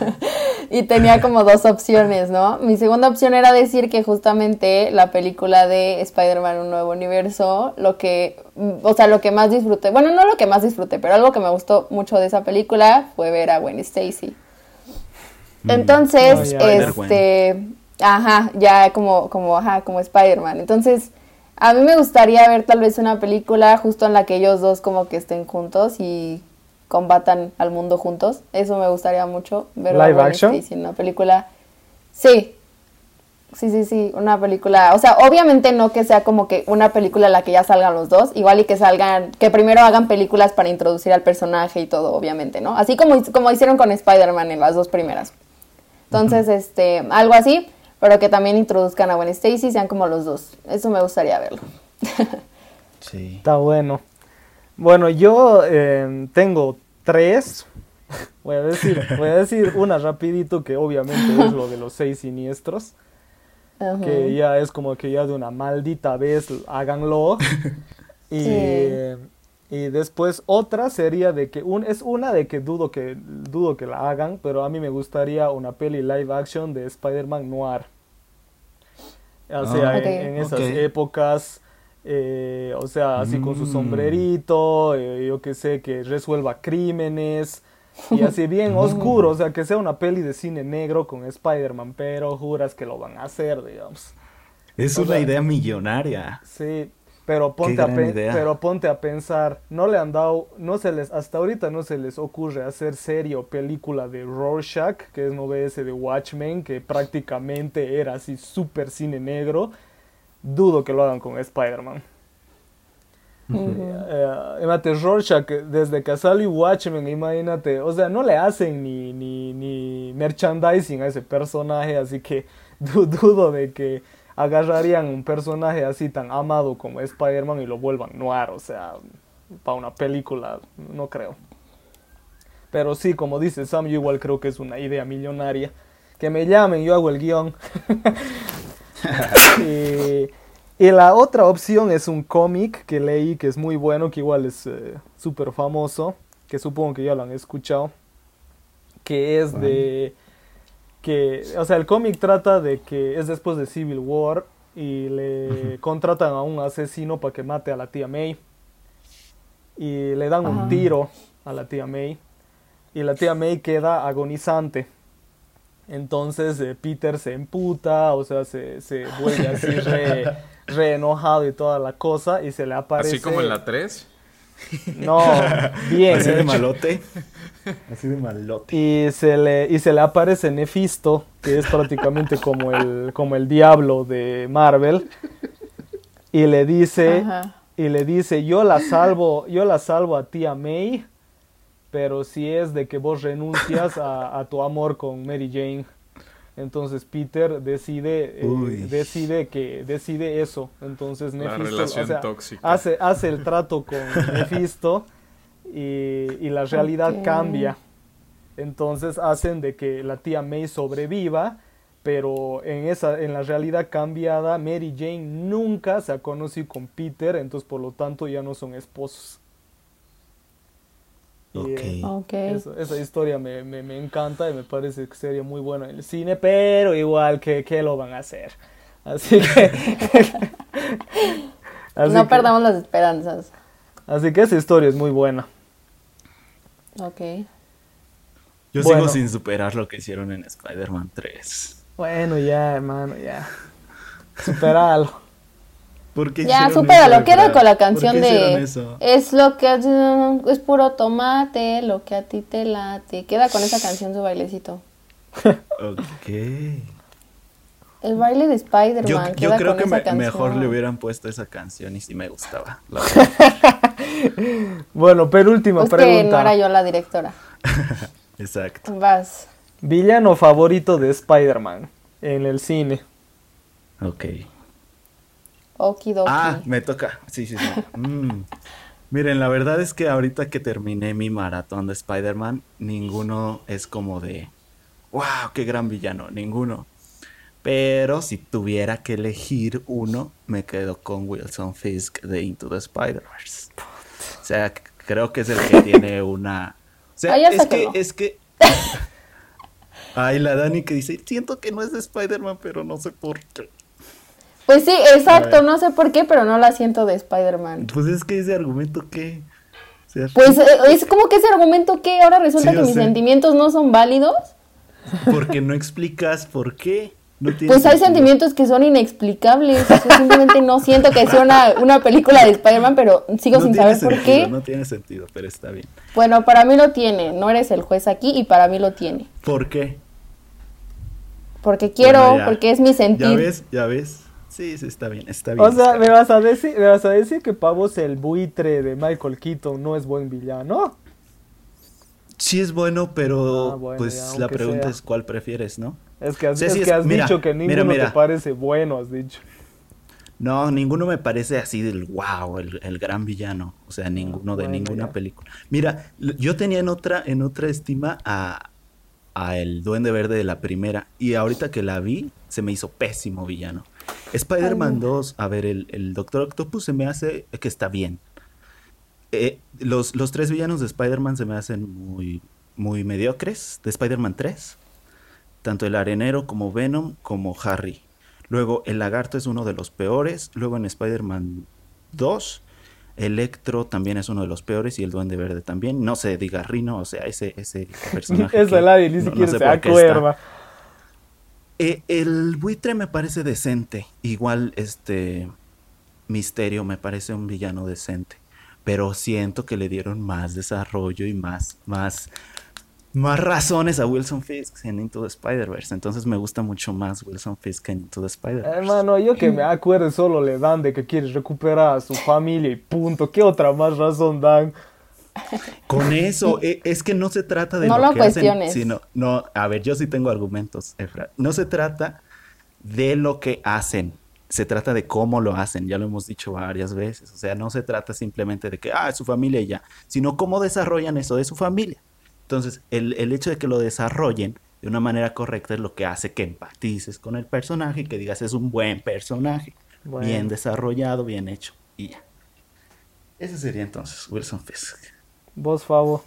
y tenía como dos opciones, ¿no? Mi segunda opción era decir que justamente la película de Spider-Man Un Nuevo Universo, lo que, o sea, lo que más disfruté, bueno, no lo que más disfruté, pero algo que me gustó mucho de esa película fue ver a Gwen Stacy. Entonces, Oh, ya. este, ajá, ya como, como, ajá, como Spider-Man. Entonces, a mí me gustaría ver tal vez una película justo en la que ellos dos como que estén juntos y combatan al mundo juntos. Eso me gustaría mucho ver ¿Live action? Stacy en una película. Sí. Sí, sí, sí, una película, o sea, obviamente no que sea como que una película en la que ya salgan los dos, igual y que salgan, que primero hagan películas para introducir al personaje y todo, obviamente, ¿no? Así como, como hicieron con Spider-Man en las dos primeras. Entonces, este, algo así, pero que también introduzcan a Gwen Stacy, sean como los dos. Eso me gustaría verlo. Sí. Está bueno. Bueno, yo eh, tengo tres. Voy a decir, voy a decir una rapidito que obviamente es lo de los seis siniestros. Ajá. que ya es como que ya de una maldita vez háganlo. y, Sí. Y después otra sería de que un, es una de que dudo que dudo que la hagan, pero a mí me gustaría una peli live action de Spider-Man Noir. O sea, Ah, en, esas épocas, eh, o sea, así con su Mm. sombrerito, eh, yo que sé, que resuelva crímenes. Y así bien oscuro, o sea, que sea una peli de cine negro con Spider-Man, pero juras que lo van a hacer, digamos. Es O una sea- idea millonaria. Sí, pero ponte, a pero ponte a pensar, no le han dado, no se les, hasta ahorita no se les ocurre hacer serie o película de Rorschach, que es no ese de Watchmen, que prácticamente era así súper cine negro. Dudo que lo hagan con Spider-Man. Eh, imagínate, Rorschach, desde que salió Watchmen, imagínate, o sea, no le hacen ni, ni, ni merchandising a ese personaje, así que du- dudo de que agarrarían un personaje así tan amado como Spider-Man y lo vuelvan noir, o sea, para una película, no creo. Pero sí, como dice Sam, yo igual creo que es una idea millonaria. Que me llamen, yo hago el guion. y, y la otra opción es un cómic que leí que es muy bueno, que igual es eh, súper famoso, que supongo que ya lo han escuchado, que es de... que, o sea, el cómic trata de que es después de Civil War y le contratan a un asesino para que mate a la tía May y le dan un tiro a la tía May y la tía May queda agonizante. Entonces eh, Peter se emputa, o sea, se, se vuelve así re, re enojado y toda la cosa y se le aparece... Así como en la 3. No, bien. Así de malote. Así de malote. Y se le, y se le aparece Nefisto, que es prácticamente como el, como el diablo de Marvel. Y le dice, Ajá. y le dice, yo la salvo, yo la salvo a tía May, pero si es de que vos renuncias a, a tu amor con Mary Jane. Entonces Peter decide, eh, decide que, decide eso. Entonces La Nefisto, o relación sea, tóxica. hace, hace el trato con Nefisto y, y la realidad cambia. Entonces hacen de que la tía May sobreviva, pero en, esa, en la realidad cambiada, Mary Jane nunca se ha conocido con Peter, entonces por lo tanto ya no son esposos. Eh, Ok. eso- esa historia me, me- me encanta y me parece que sería muy buena en el cine, pero igual que, que lo van a hacer. Así que... así no que- perdamos las esperanzas. Así que esa historia es muy buena. Ok. Yo Bueno. sigo sin superar lo que hicieron en Spider-Man 3. Bueno, ya, hermano, ya. Superalo. ¿Por qué Ya, supéralo, queda con la ¿Por qué canción de eso? Es lo que es puro tomate, lo que a ti te late. Queda con esa canción su bailecito. Ok. El baile de Spider-Man. Yo, yo queda creo con que esa me- canción. mejor le hubieran puesto esa canción y sí me gustaba. la verdad. Bueno, penúltima Pues que pregunta. no era yo la directora. Exacto. Vas. Villano favorito de Spider-Man en el cine. Ok. Okidoki. Ah, me toca. Sí, sí, sí. Mm. Miren, la verdad es que ahorita que terminé mi maratón de Spider-Man, ninguno es como de, wow, qué gran villano, ninguno. Pero si tuviera que elegir uno, me quedo con Wilson Fisk de Into the Spider-Verse. O sea, creo que es el que tiene una... O sea, es que, es que... Ay, la Dani que dice, siento que no es de Spider-Man, pero no sé por qué. Pues sí, exacto. No sé por qué, pero no la siento de Spider-Man. Pues es que ese argumento que... O sea, Pues eh, es como que ese argumento que ahora resulta Sí, que mis sé. sentimientos no son válidos. Porque no explicas por qué. No Pues hay sentido. sentimientos que son inexplicables. Yo simplemente no siento que sea una, una película de Spider-Man, pero sigo No sin saber por sentido, qué. No tiene sentido, pero está bien. Bueno, para mí lo tiene. No eres el juez aquí y para mí lo tiene. ¿Por qué? Porque quiero, Bueno, ya. porque es mi sentir. ¿Ya ves? ¿Ya ves? Sí, sí, está bien, está bien. O sea, ¿me vas a decir, me vas a decir que pavos el buitre de Michael Keaton no es buen villano? Sí es bueno, pero Ah, bueno, pues ya, la pregunta sea. es cuál prefieres, ¿no? Es que has, es que mira, dicho que ninguno mira. te parece bueno, has dicho. No, ninguno me parece así del wow, el, el gran villano. O sea, ninguno de bueno, ninguna ya. película. Mira, yo tenía en otra, en otra estima a, a el Duende Verde de la primera. Y ahorita que la vi, se me hizo pésimo villano. Spider-Man 2, a ver, el, el Doctor Octopus se me hace que está bien. Eh, los, los tres villanos de Spider-Man se me hacen muy, muy mediocres. De Spider-Man 3. Tanto el arenero como Venom como Harry. Luego el lagarto es uno de los peores. Luego en Spider-Man 2, Electro también es uno de los peores y el Duende Verde también. No se diga Rino, o sea, ese, ese personaje. Que nadie ni no- no siquiera sé se acuerda. Eh, el buitre me parece decente. Igual este Misterio me parece un villano decente. Pero siento que le dieron más desarrollo y más, más, más razones a Wilson Fisk en Into the Spider-Verse. Entonces me gusta mucho más Wilson Fisk en Into the Spider-Verse. Hermano, yo que me acuerde solo le dan de que quieres recuperar a su familia y punto. ¿Qué otra más razón dan? Con eso, e- es que no se trata de No lo, lo que hacen, cuestiones. sino, no, a ver, yo sí tengo argumentos, Efra. No se trata de lo que hacen, se trata de cómo lo hacen, ya lo hemos dicho varias veces. O sea, no se trata simplemente de que, ah, es su familia y ya, sino cómo desarrollan eso de su familia. Entonces, el, el hecho de que lo desarrollen de una manera correcta es lo que hace que empatices con el personaje y que digas es un buen personaje, Bueno. bien desarrollado, bien hecho, y ya. Ese sería entonces Wilson Fisk. Vos, Favo.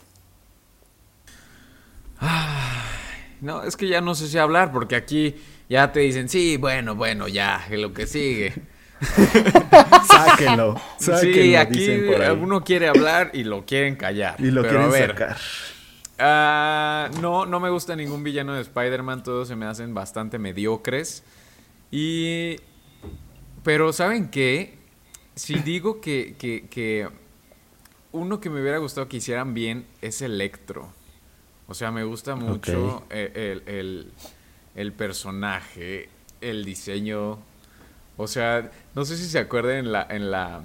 No, es que ya no sé si hablar, porque aquí ya te dicen, sí, bueno, bueno, ya, lo que sigue. Sáquenlo. sáquenlo sí, aquí dicen por ahí. uno quiere hablar y lo quieren callar. Y lo Pero a quieren ver, sacar. ah, no, no me gusta ningún villano de Spider-Man, todos se me hacen bastante mediocres. Y... Pero ¿saben qué? Si digo que, que, que uno que me hubiera gustado que hicieran bien es Electro. O sea, me gusta mucho Ok. el, el- el- el personaje, el diseño. O sea, no sé si se acuerdan en la, en la,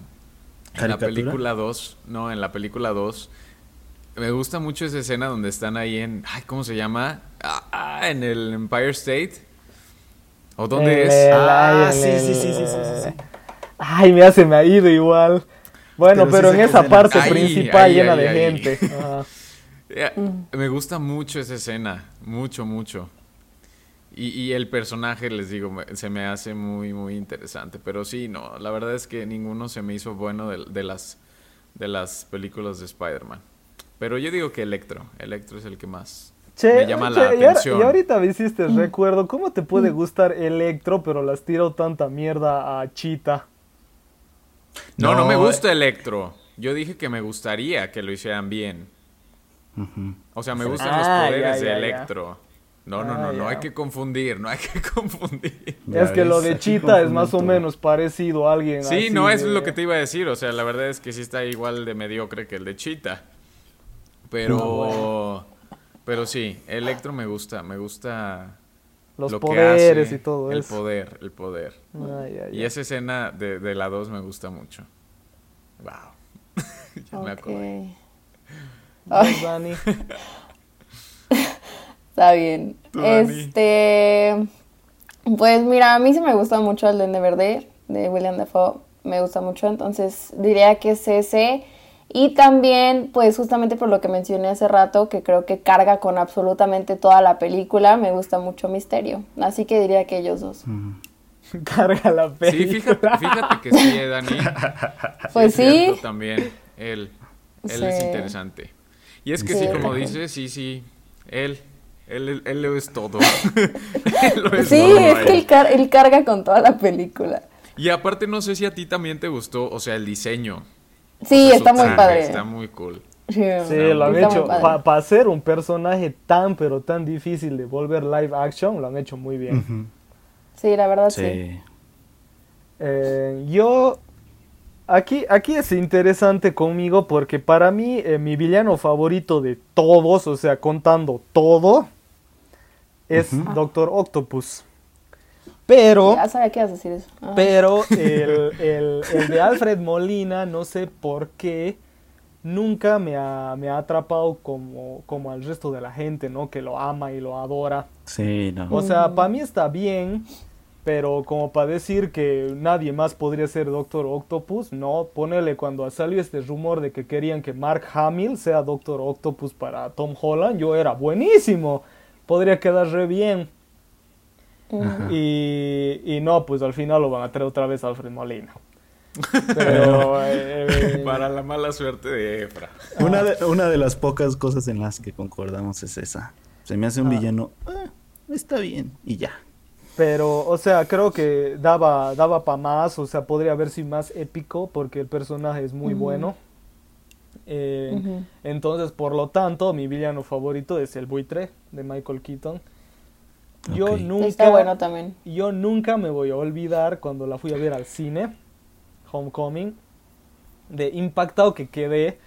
en la película 2. No, en la película 2. Me gusta mucho esa escena donde están ahí en. Ay, ¿cómo se llama? Ah, ah, en el Empire State. ¿O dónde El- es? el- Ah, ay, sí, el- sí, sí, sí, sí, sí, sí. Ay, mira, se me ha ido igual. Bueno, Pero en esa parte Ahí, principal ahí, llena ahí, de ahí. gente. Ajá. Eh, Me gusta mucho esa escena, mucho, mucho. Y, y el personaje, les digo, me- se me hace muy, muy interesante. Pero sí, no, la verdad es que ninguno se me hizo bueno de, de las, de las películas de Spider-Man. Pero yo digo que Electro, Electro es el que más Che, me llama che, la y atención. Y ahorita me hiciste recuerdo, ¿cómo te puede gustar Electro, pero las tiró tanta mierda a Chita? No, no, me gusta Electro. Yo dije que me gustaría que lo hicieran bien. O sea, me gustan Ah, los ya, poderes ya, de ya. Electro. No, no, no, Ah, no hay que confundir, no hay que confundir. Es que lo de Chita es más o menos parecido a alguien Sí, así no, es de- lo que te iba a decir. O sea, la verdad es que sí está igual de mediocre que el de Cheetah. Pero. Pero sí, Electro me gusta. Me gusta. Los lo que poderes hace, y todo el eso. poder, el poder. Ay, ay, Y ay. esa escena de, de la 2 me gusta mucho. Wow. ya me acordé. Vos, Dani. Está bien. Tú, Dani. Este. Pues mira, a mí sí me gusta mucho el Duende Verde de William Dafoe. Me gusta mucho, entonces diría que es ese. Y también, pues justamente por lo que mencioné hace rato, que creo que carga con absolutamente toda la película, me gusta mucho Misterio. Así que diría que ellos dos. Carga la Sí, película. fíjate, fíjate que sí, eh, Dani. Pues es cierto, sí. También, él. Él es Sí. interesante. Y es que Sí. sí, como dices, sí, sí. Él. Él, él, él lo es todo. Él lo es Sí, todo, es que él, car- él carga con toda la película. Y aparte, no sé si a ti también te gustó, o sea, el diseño. Sí, O sea, está muy padre. Está muy cool. Sí, Sí, lo han hecho. Para ser un personaje tan, pero tan difícil de volver live action, lo han hecho muy bien. Sí, la verdad sí. Sí. Eh, yo. Aquí, aquí es interesante conmigo porque para mí eh, mi villano favorito de todos, o sea, contando todo, es Doctor Octopus. Pero, Ya sabía que ibas a decir eso. Ah. pero el, el- el de Alfred Molina, no sé por qué, nunca me ha, me ha atrapado como, como al resto de la gente, ¿no? Que lo ama y lo adora. Sí, no. O sea, para mí está bien, pero como para decir que nadie más podría ser Doctor Octopus, no, ponele cuando salió este rumor de que querían que Mark Hamill sea Doctor Octopus para Tom Holland, yo era buenísimo, podría quedar re bien. Y, y no, pues al final lo van a traer otra vez a Alfred Molina. Pero, eh, Para la mala suerte de Efra. Una de, una de las pocas cosas en las que concordamos es esa. Se me hace un Ah. villano. "Ah, está bien. Y ya. Pero, o sea, creo que daba, daba para más, o sea, podría haber sido más épico porque el personaje es muy bueno. Eh. Entonces, por lo tanto, mi villano favorito es el buitre de Michael Keaton. Yo nunca, Está bueno también. yo nunca me voy a olvidar cuando la fui a ver al cine, Homecoming, de impactado que quedé.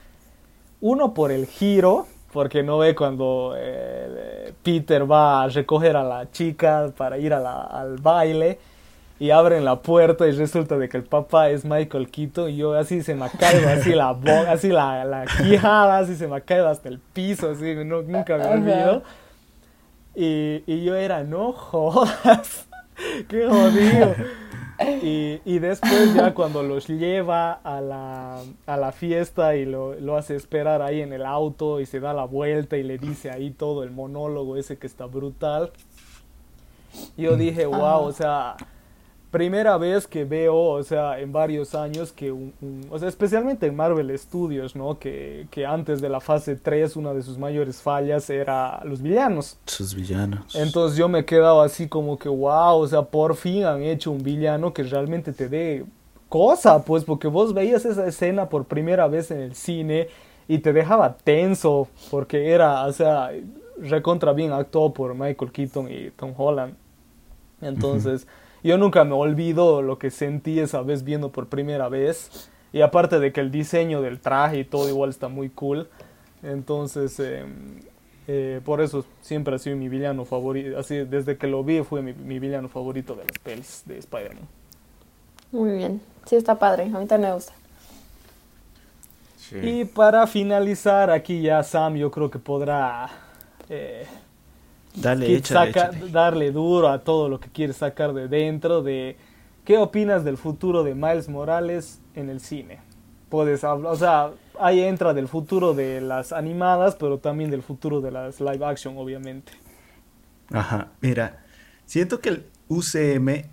Uno por el giro, porque no ve cuando eh, Peter va a recoger a la chica para ir a la- al baile y abren la puerta y resulta de que el papá es Michael Keaton y yo así se me ha caído así la boca, así la, la quijada, así se me ha caído hasta el piso, así no- nunca me olvido. Y, y yo era, no jodas, qué jodido. Y, y después ya cuando los lleva a la, a la fiesta y lo, lo hace esperar ahí en el auto y se da la vuelta y le dice ahí todo el monólogo ese que está brutal. Yo dije, wow, o sea, primera vez que veo, o sea, en varios años que un, un- o sea, especialmente en Marvel Studios, ¿no? Que, que antes de la fase 3 una de sus mayores fallas era los villanos. Sus villanos. Entonces yo me he quedado así como que, wow, o sea, por fin han hecho un villano que realmente te dé cosa, pues, porque vos veías esa escena por primera vez en el cine y te dejaba tenso, porque era, o sea, recontra bien actuado por Michael Keaton y Tom Holland. Entonces, yo nunca me olvido lo que sentí esa vez viendo por primera vez. Y aparte de que el diseño del traje y todo igual está muy cool. Entonces, eh, eh, por eso siempre ha sido mi villano favorito. Así, desde que lo vi fue mi, mi villano favorito de las pelis de Spider-Man. Muy bien. Sí, está padre. A mí también me gusta. Sí. Y para finalizar, aquí ya Sam yo creo que podrá eh, Dale, que échale, saca- échale. darle duro a todo lo que quiere sacar de dentro de qué opinas del futuro de Miles Morales en el cine. Puedes hablar, o sea, ahí entra del futuro de las animadas, pero también del futuro de las live action, obviamente. Ajá, mira, siento que el UCM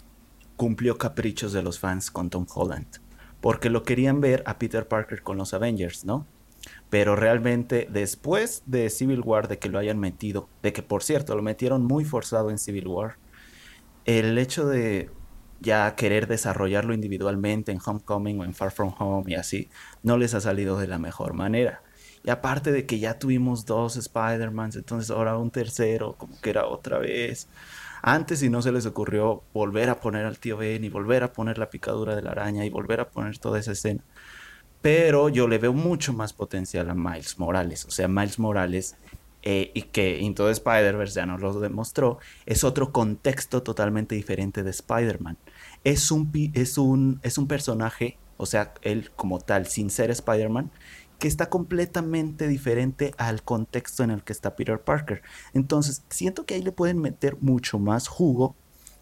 cumplió caprichos de los fans con Tom Holland, porque lo querían ver a Peter Parker con los Avengers, ¿no? Pero realmente después de Civil War, de que lo hayan metido, de que por cierto lo metieron muy forzado en Civil War, el hecho de ya querer desarrollarlo individualmente en Homecoming o en Far From Home y así, no les ha salido de la mejor manera. Y aparte de que ya tuvimos dos Spider-Mans, entonces ahora un tercero, como que era otra vez. Antes si no se les ocurrió volver a poner al tío Ben y volver a poner la picadura de la araña y volver a poner toda esa escena. Pero yo le veo mucho más potencial a Miles Morales. O sea, Miles Morales, eh, y que Into the Spider-Verse ya nos lo demostró, es otro contexto totalmente diferente de Spider-Man. Es un, es, un, es un personaje, o sea, él como tal, sin ser Spider-Man, que está completamente diferente al contexto en el que está Peter Parker. Entonces, siento que ahí le pueden meter mucho más jugo,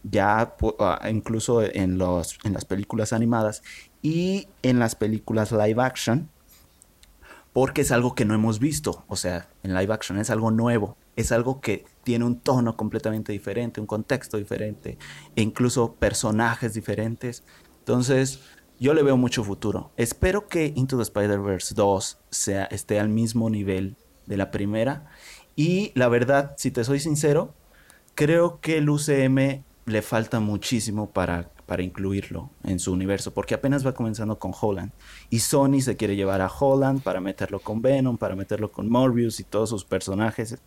ya ah, incluso en, los, en las películas animadas y en las películas live action, porque es algo que no hemos visto, o sea, en live action es algo nuevo, es algo que tiene un tono completamente diferente, un contexto diferente, e incluso personajes diferentes. Entonces, yo le veo mucho futuro. Espero que Into the Spider-Verse 2 sea, esté al mismo nivel de la primera. Y la verdad, si te soy sincero, creo que el UCM le falta muchísimo para, para incluirlo en su universo, porque apenas va comenzando con Holland. Y Sony se quiere llevar a Holland para meterlo con Venom, para meterlo con Morbius y todos sus personajes.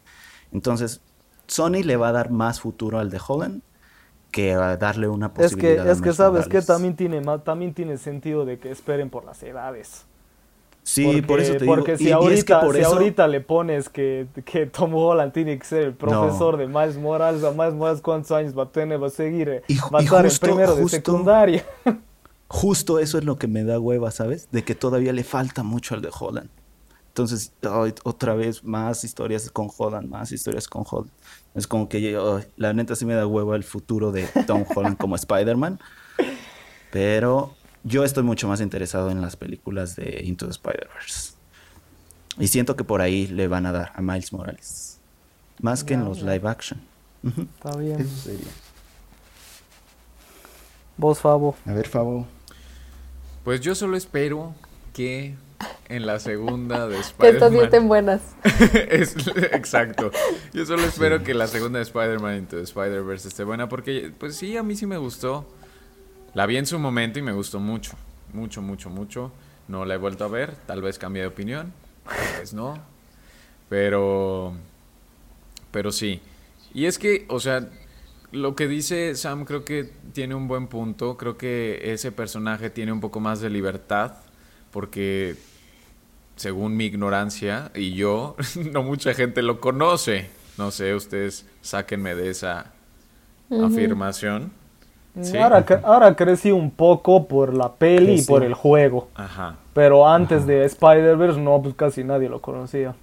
Entonces, Sony le va a dar más futuro al de Holland que a darle una Es que, posibilidad es que sabes que también tiene, también tiene sentido de que esperen por las edades. Sí, porque, por eso te digo. porque si, y- y es que ahorita, por si eso- ahorita le pones que, que Tom Holland tiene que ser el profesor de Miles Morales, a Miles Morales cuántos años va a tener, va a seguir, eh, Y va a estar justo- en primero de justo- secundaria. Justo eso es lo que me da hueva, ¿sabes? De que todavía le falta mucho al de Holland. Entonces, ay, otra vez, más historias con Holland, más historias con Holland. Es como que ay, la neta sí me da hueva el futuro de Tom Holland como Spider-Man. Pero yo estoy mucho más interesado en las películas de Into the Spider-Verse. Y siento que por ahí le van a dar a Miles Morales. Más que en los ya. live action. Está bien. Eso sería. Vos, Fabo. A ver, Fabo. Pues yo solo espero que en la segunda de Que Spider-Man... estén buenas. Es- exacto. Yo solo espero que la segunda de Spider-Man Into the Spider-Verse esté buena porque, pues sí, a mí sí me gustó. La vi en su momento y me gustó mucho. Mucho, mucho, mucho. No la he vuelto a ver. Tal vez cambie de opinión. Tal vez no. Pero... Pero sí. Y es que, o sea, lo que dice Sam creo que tiene un buen punto. Creo que ese personaje tiene un poco más de libertad. Porque según mi ignorancia y yo, no mucha gente lo conoce. No sé, ustedes sáquenme de esa afirmación. Sí. Ahora, cre- ahora crecí un poco por la peli y por el juego. Ajá. Pero antes de Spider-Verse, no, pues casi nadie lo conocía.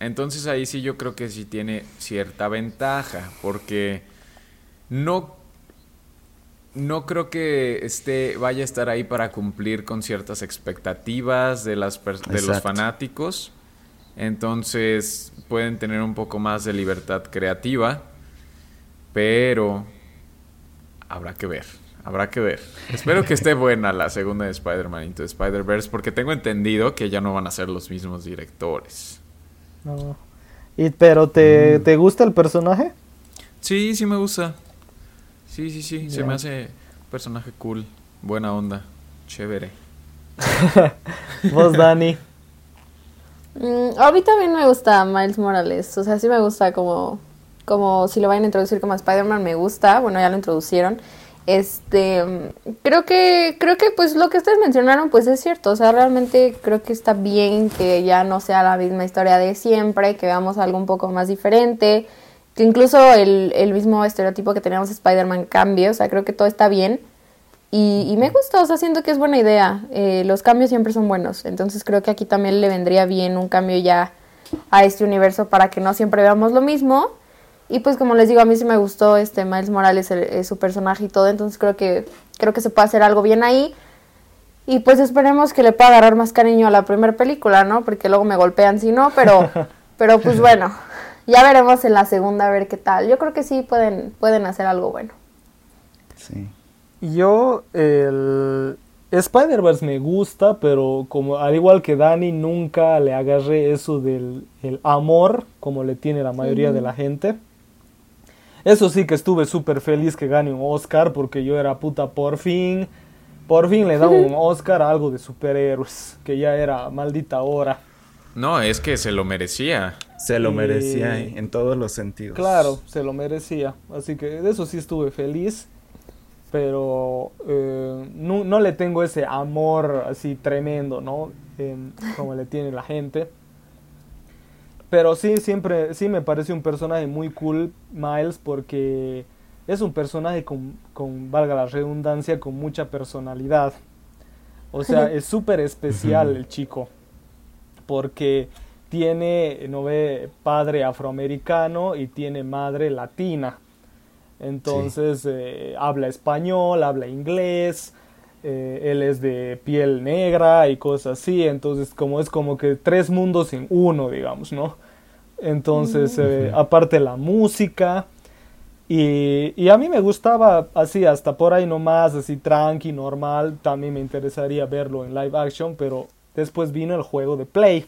Entonces ahí sí yo creo que sí tiene cierta ventaja, porque no, no creo que esté, vaya a estar ahí para cumplir con ciertas expectativas de, las de los fanáticos. Entonces pueden tener un poco más de libertad creativa, pero habrá que ver. Habrá que ver. Espero que esté buena la segunda de Spider-Man Into Spider-Verse, porque tengo entendido que ya no van a ser los mismos directores. No. Y, pero, ¿te, ¿te gusta el personaje? Sí, sí me gusta. Sí, sí, sí. Se me hace un personaje cool. Buena onda. Chévere. Vos, Dani. Mm, a mí también me gusta Miles Morales. O sea, sí me gusta como, como si lo vayan a introducir como Spider-Man, me gusta. Bueno, ya lo introducieron. Este, creo que, creo que pues lo que ustedes mencionaron pues es cierto. O sea, realmente creo que está bien que ya no sea la misma historia de siempre, que veamos algo un poco más diferente. Que incluso el, el mismo estereotipo que teníamos de Spider-Man cambie. O sea, creo que todo está bien. Y, y me gusta, o sea, siento que es buena idea. Eh, los cambios siempre son buenos. Entonces creo que aquí también le vendría bien un cambio ya a este universo para que no siempre veamos lo mismo. Y pues como les digo, a mí sí me gustó este Miles Morales, el- eh, su personaje y todo. Entonces creo que, creo que se puede hacer algo bien ahí. Y pues esperemos que le pueda agarrar más cariño a la primera película, ¿no? Porque luego me golpean si no, pero, pero pues bueno, ya veremos en la segunda a ver qué tal. Yo creo que sí pueden, pueden hacer algo bueno. Sí. Yo, el Spider-Verse me gusta, pero como al igual que Dani, nunca le agarré eso del el amor como le tiene la mayoría de la gente. Eso sí que estuve súper feliz que gane un Oscar porque yo era puta por fin. Por fin le dan un Oscar a algo de superhéroes, que ya era maldita hora. No, es que se lo merecía. Se lo Y- merecía en todos los sentidos. Claro, se lo merecía. Así que de eso sí estuve feliz. Pero eh, no, no le tengo ese amor así tremendo, ¿no? Como le tiene la gente. Pero sí, siempre, sí me parece un personaje muy cool, Miles, porque es un personaje con, con, valga la redundancia, con mucha personalidad. O sea, es súper especial el chico. Porque tiene, no ve, padre afroamericano y tiene madre latina. Entonces eh, habla español, habla inglés, eh, él es de piel negra y cosas así. Entonces como es como que tres mundos en uno, digamos, ¿no? Entonces, eh, aparte la música. Y, y a mí me gustaba así, hasta por ahí nomás, así tranqui, normal. También me interesaría verlo en live action, pero después vino el juego de Play.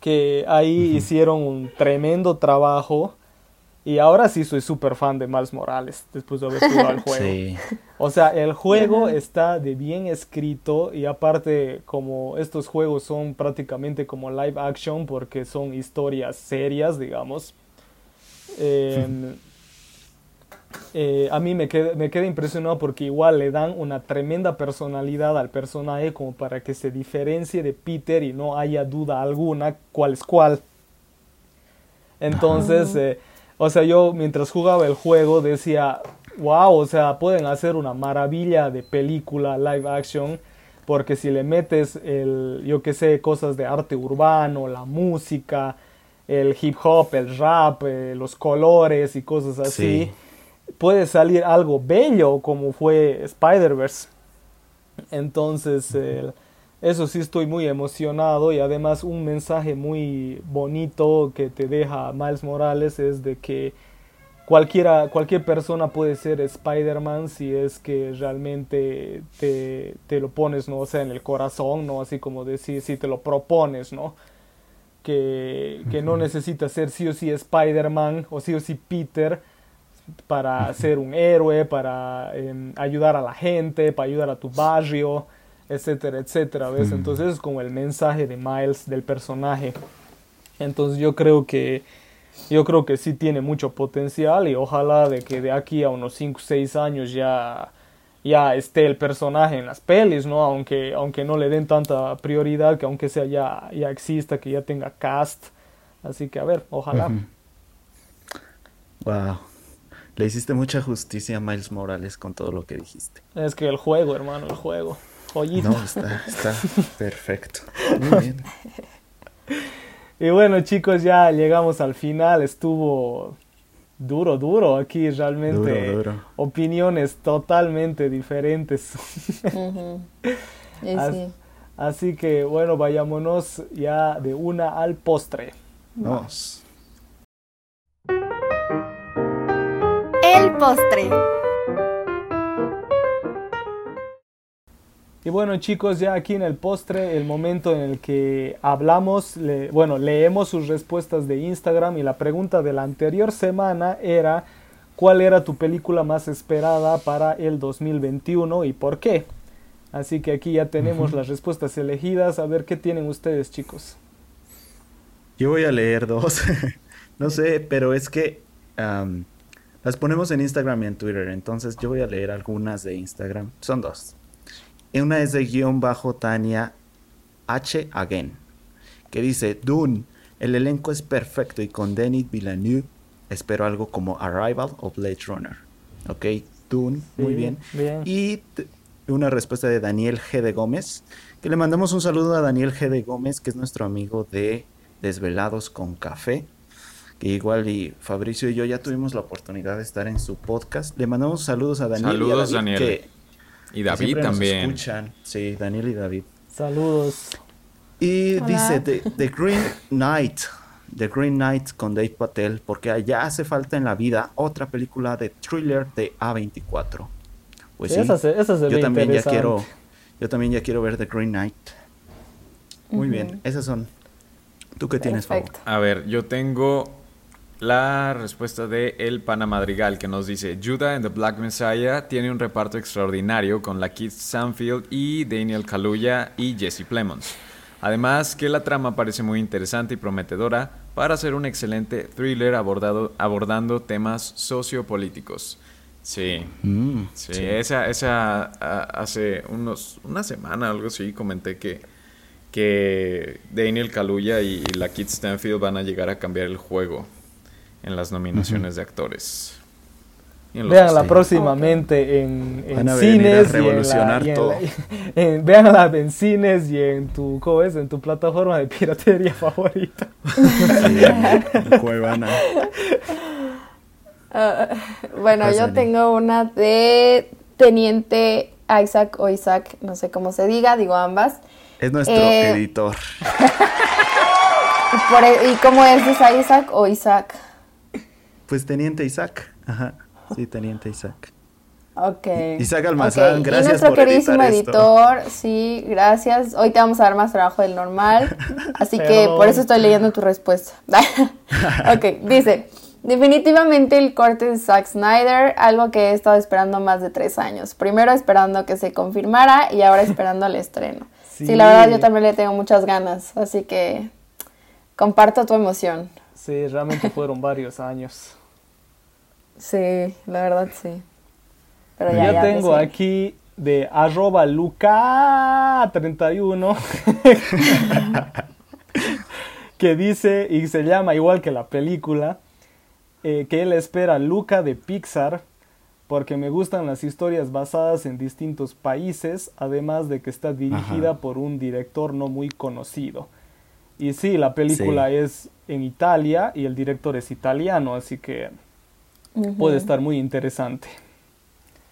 Que ahí hicieron un tremendo trabajo. Y ahora sí soy súper fan de Miles Morales, después de haber jugado el juego. Sí. O sea, el juego está de bien escrito y aparte como estos juegos son prácticamente como live action porque son historias serias, digamos. eh, eh, a mí me queda, me queda impresionado porque igual le dan una tremenda personalidad al personaje como para que se diferencie de Peter y no haya duda alguna cuál es cuál. Entonces, eh, o sea, yo mientras jugaba el juego decía, wow, o sea, pueden hacer una maravilla de película live action, porque si le metes el, yo que sé, cosas de arte urbano, la música, el hip hop, el rap, eh, los colores y cosas así, Sí. puede salir algo bello como fue Spider-Verse. Entonces, eso sí estoy muy emocionado y además un mensaje muy bonito que te deja Miles Morales es de que cualquiera, cualquier persona puede ser Spider-Man si es que realmente te, te lo pones, ¿no? O sea, en el corazón, ¿no? Así como decir, si te lo propones, ¿no? Que, que no necesitas ser sí o sí Spider-Man o sí o sí Peter para ser un héroe, para em, ayudar a la gente, para ayudar a tu barrio, etcétera, etcétera, ¿ves? Mm. Entonces es como el mensaje de Miles del personaje. Entonces yo creo que yo creo que sí tiene mucho potencial y ojalá de que de aquí a unos 5 o 6 años ya ya esté el personaje en las pelis, ¿no? Aunque aunque no le den tanta prioridad, que aunque sea ya ya exista, que ya tenga cast. Así que a ver, ojalá. Wow. Le hiciste mucha justicia a Miles Morales con todo lo que dijiste. Es que el juego, hermano, el juego. Joyita. No, está, está perfecto. Muy bien. Y bueno, chicos, ya llegamos al final. Estuvo duro, duro. Aquí realmente Duro, duro. opiniones totalmente diferentes. Ujú. Y As- sí. Así que bueno, vayámonos ya de una al postre. Vamos. El postre. Y bueno chicos, ya aquí en el postre, el momento en el que hablamos, le- bueno, leemos sus respuestas de Instagram y la pregunta de la anterior semana era ¿cuál era tu película más esperada para el 2021 y por qué? Así que aquí ya tenemos las respuestas elegidas, a ver qué tienen ustedes chicos. Yo voy a leer dos. no sé, pero es que las ponemos en Instagram y en Twitter. Entonces yo voy a leer algunas de Instagram. Son dos. Una es de guion bajo Tania H. Again. Que dice, Dune, el elenco es perfecto y con Denis Villeneuve espero algo como Arrival o Blade Runner. Ok, Dune, muy bien. bien. Y una respuesta de Daniel G. de Gómez, que le mandamos un saludo a Daniel G. de Gómez, que es nuestro amigo de Desvelados con Café, que igual y Fabricio y yo ya tuvimos la oportunidad de estar en su podcast. Le mandamos saludos a Daniel. y a Saludos, David, Daniel. que- Y David nos también. escuchan. Sí, Daniel y David. Saludos. Y Hola. dice The, The Green Knight. The Green Knight con Dave Patel, porque ya hace falta en la vida otra película de thriller de A24. Pues sí, esa se, esa se yo ve también ya quiero, yo también ya quiero ver The Green Knight. Muy bien, esas son. ¿Tú qué tienes, favor? Perfecto. A ver, yo tengo la respuesta de El Pana Madrigal que nos dice Judah and the Black Messiah tiene un reparto extraordinario con la Keith Sanfield y Daniel Kaluuya y Jesse Plemons. Además que la trama parece muy interesante y prometedora para ser un excelente thriller abordado, abordando temas sociopolíticos. Sí, Mm, sí, esa, esa a- hace unos, una semana algo así comenté que, que Daniel Kaluuya y, y la Kit Stanfield van a llegar a cambiar el juego en las nominaciones de actores. Oscars. próximamente en, en Van a venir a cines. y en la- revolucionar y en todo. la- en- véanla en cines y en tu, ¿cómo es? En tu plataforma de piratería favorita. Sí, Cuevana. Ah, bueno, yo tengo una de Teniente Isaac o Isaac, no sé cómo se diga, digo ambas. Es nuestro Eh, editor. Por e- ¿Y cómo es? ¿Es Isaac o Isaac? Pues Teniente Isaac. Ajá. Sí, Teniente Isaac. Ok. Isaac Almazán, Ok, gracias Y nuestro por queridísimo esto. editor, sí, gracias. Hoy te vamos a dar más trabajo del normal. Así que por eso estoy leyendo tu respuesta. ok, dice. Definitivamente el corte de Zack Snyder, algo que he estado esperando más de tres años. Primero esperando que se confirmara y ahora esperando el estreno. Sí. Sí. la verdad yo también le tengo muchas ganas, así que comparto tu emoción. Sí, realmente fueron varios años. Sí, la verdad sí. Pero Yo ya, ya, tengo aquí de arroba luca31 que dice y se llama igual que la película eh, que él espera Luca de Pixar porque me gustan las historias basadas en distintos países además de que está dirigida Ajá. por un director no muy conocido y sí la película Sí. es en Italia y el director es italiano así que Puede estar muy interesante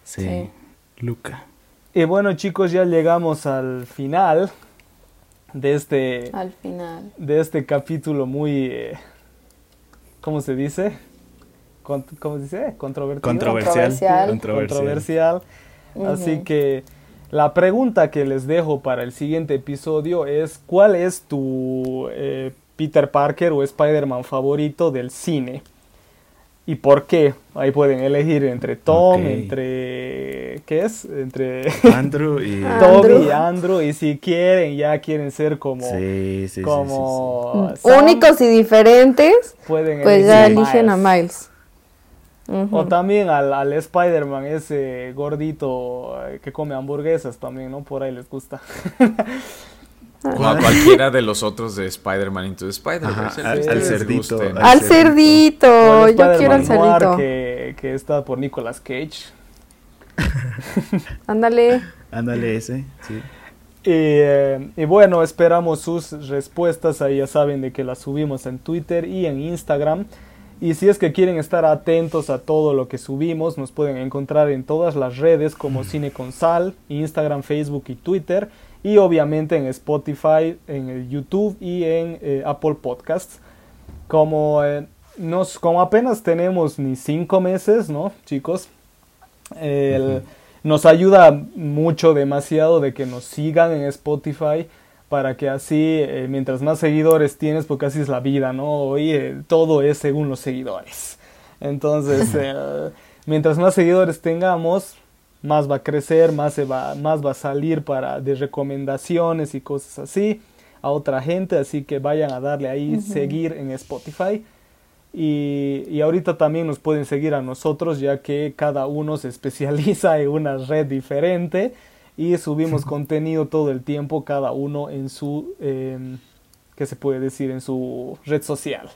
Sí. Sí. Luca. Y bueno chicos, ya llegamos al final de este, Al final. de este capítulo muy, eh, ¿cómo se dice? Con- ¿Cómo se dice? Controvertido. Controversial. Controversial. Controversial. Así que la pregunta que les dejo para el siguiente episodio es ¿cuál es tu eh, Peter Parker o Spider-Man favorito del cine? ¿Y por qué? Ahí pueden elegir entre Tom, entre... ¿Qué es? Entre... Andrew y. Toby Andrew. y Andrew y si quieren ya quieren ser como Sí, sí, sí, sí, como sí. Sam, Únicos y diferentes, pueden pues ya elegir eligen a Miles. O también al, al Spider-Man ese gordito eh, que come hamburguesas también no por ahí les gusta O a cualquiera de los otros de Spider-Man Into Spider-Verse. Al- cerdito, gusten. al- cerdito. yo quiero al cerdito. que, que está por Nicolas Cage Ándale. Ándale ese. Sí. Y, eh, y bueno, esperamos sus respuestas. Ahí ya saben de que las subimos en Twitter y en Instagram. Y si es que quieren estar atentos a todo lo que subimos, nos pueden encontrar en todas las redes como Cine con Sal, Instagram, Facebook y Twitter. Y obviamente en Spotify, en YouTube y en eh, Apple Podcasts. Como, eh, nos, como apenas tenemos ni cinco meses, ¿no, chicos? El- Nos ayuda mucho, demasiado, de que nos sigan en Spotify para que así, eh, mientras más seguidores tienes, porque así es la vida, ¿no? Hoy todo es según los seguidores. Entonces, mientras más seguidores tengamos, más va a crecer, más, se va, más va a salir para, de recomendaciones y cosas así a otra gente. Así que vayan a darle ahí seguir en Spotify. Y, y ahorita también nos pueden seguir a nosotros ya que cada uno se especializa en una red diferente y subimos contenido todo el tiempo cada uno en su, em, ¿qué se puede decir? En su red social.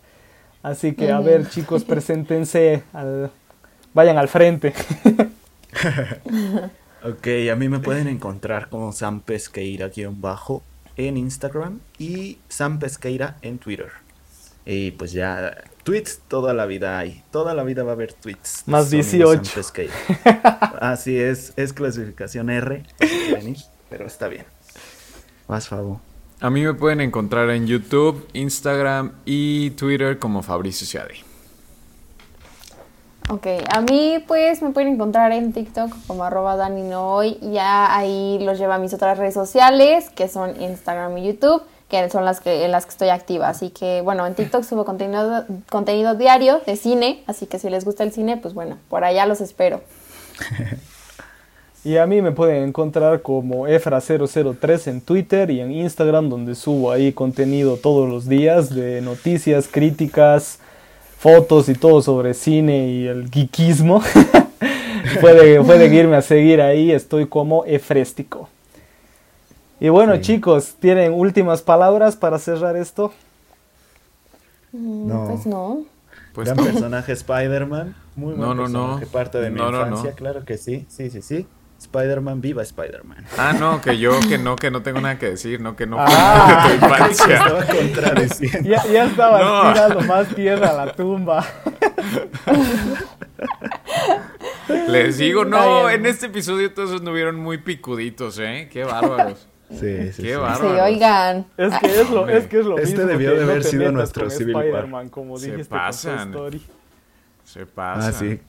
Así que a ver chicos, preséntense, al- vayan al frente. Ok, a mí me pueden encontrar como Sam Pesqueira guion bajo en Instagram y Sam Pesqueira en Twitter. Y pues ya, tweets toda la vida hay. Toda la vida va a haber tweets. de Más su amigo 18. Sam Pesqueira. Así es, es clasificación R, pero está bien. Más favor. A mí me pueden encontrar en YouTube, Instagram y Twitter como Fabricio Ciadi. Ok, a mí pues me pueden encontrar en TikTok como arroba daninoy. Ya ahí los lleva a mis otras redes sociales, que son Instagram y YouTube, que son las que en las que estoy activa. Así que bueno, en TikTok subo contenido, contenido diario de cine, así que si les gusta el cine, pues bueno, por allá los espero. Y a mí me pueden encontrar como Efra003 en Twitter y en Instagram, donde subo ahí contenido todos los días de noticias, críticas, fotos y todo sobre cine y el geekismo. pueden, pueden irme a seguir ahí, estoy como Efréstico. Y bueno, Sí. chicos, ¿tienen últimas palabras para cerrar esto? Mm, No. Pues no. Pues Gran no. personaje Spider-Man. Muy No, buen no, no. personaje, parte de mi No, no, no. infancia, claro que sí. Sí, sí, sí. Spider-Man, viva Spider-Man. Ah, no, que yo, que no, que no tengo nada que decir, no, que no Ah. de tu Se infancia. estaba contradiciendo. Ya, ya estaba No. tirando más tierra a la tumba. Les digo, no, en este episodio todos anduvieron muy picuditos, ¿eh? Qué bárbaros. Sí, sí, Qué sí. bárbaro. Sí, oigan. Es que es lo, es que es lo Este mismo debió que de haber sido nuestro Civil War. Spider-Man, como Se pasan. Story. Se pasa. Ah, sí.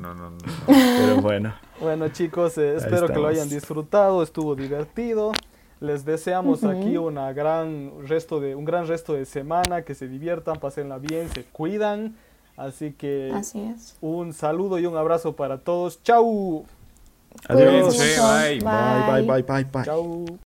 No, no, no, no. no. Pero bueno. Bueno chicos, eh, espero que lo hayan disfrutado, estuvo divertido. Les deseamos aquí una gran resto de, un gran resto de semana, que se diviertan, pasenla bien, se cuidan. Así que Así es. un saludo y un abrazo para todos. Chau. Adiós. Bye. Bye, bye, bye, bye, bye. Chau.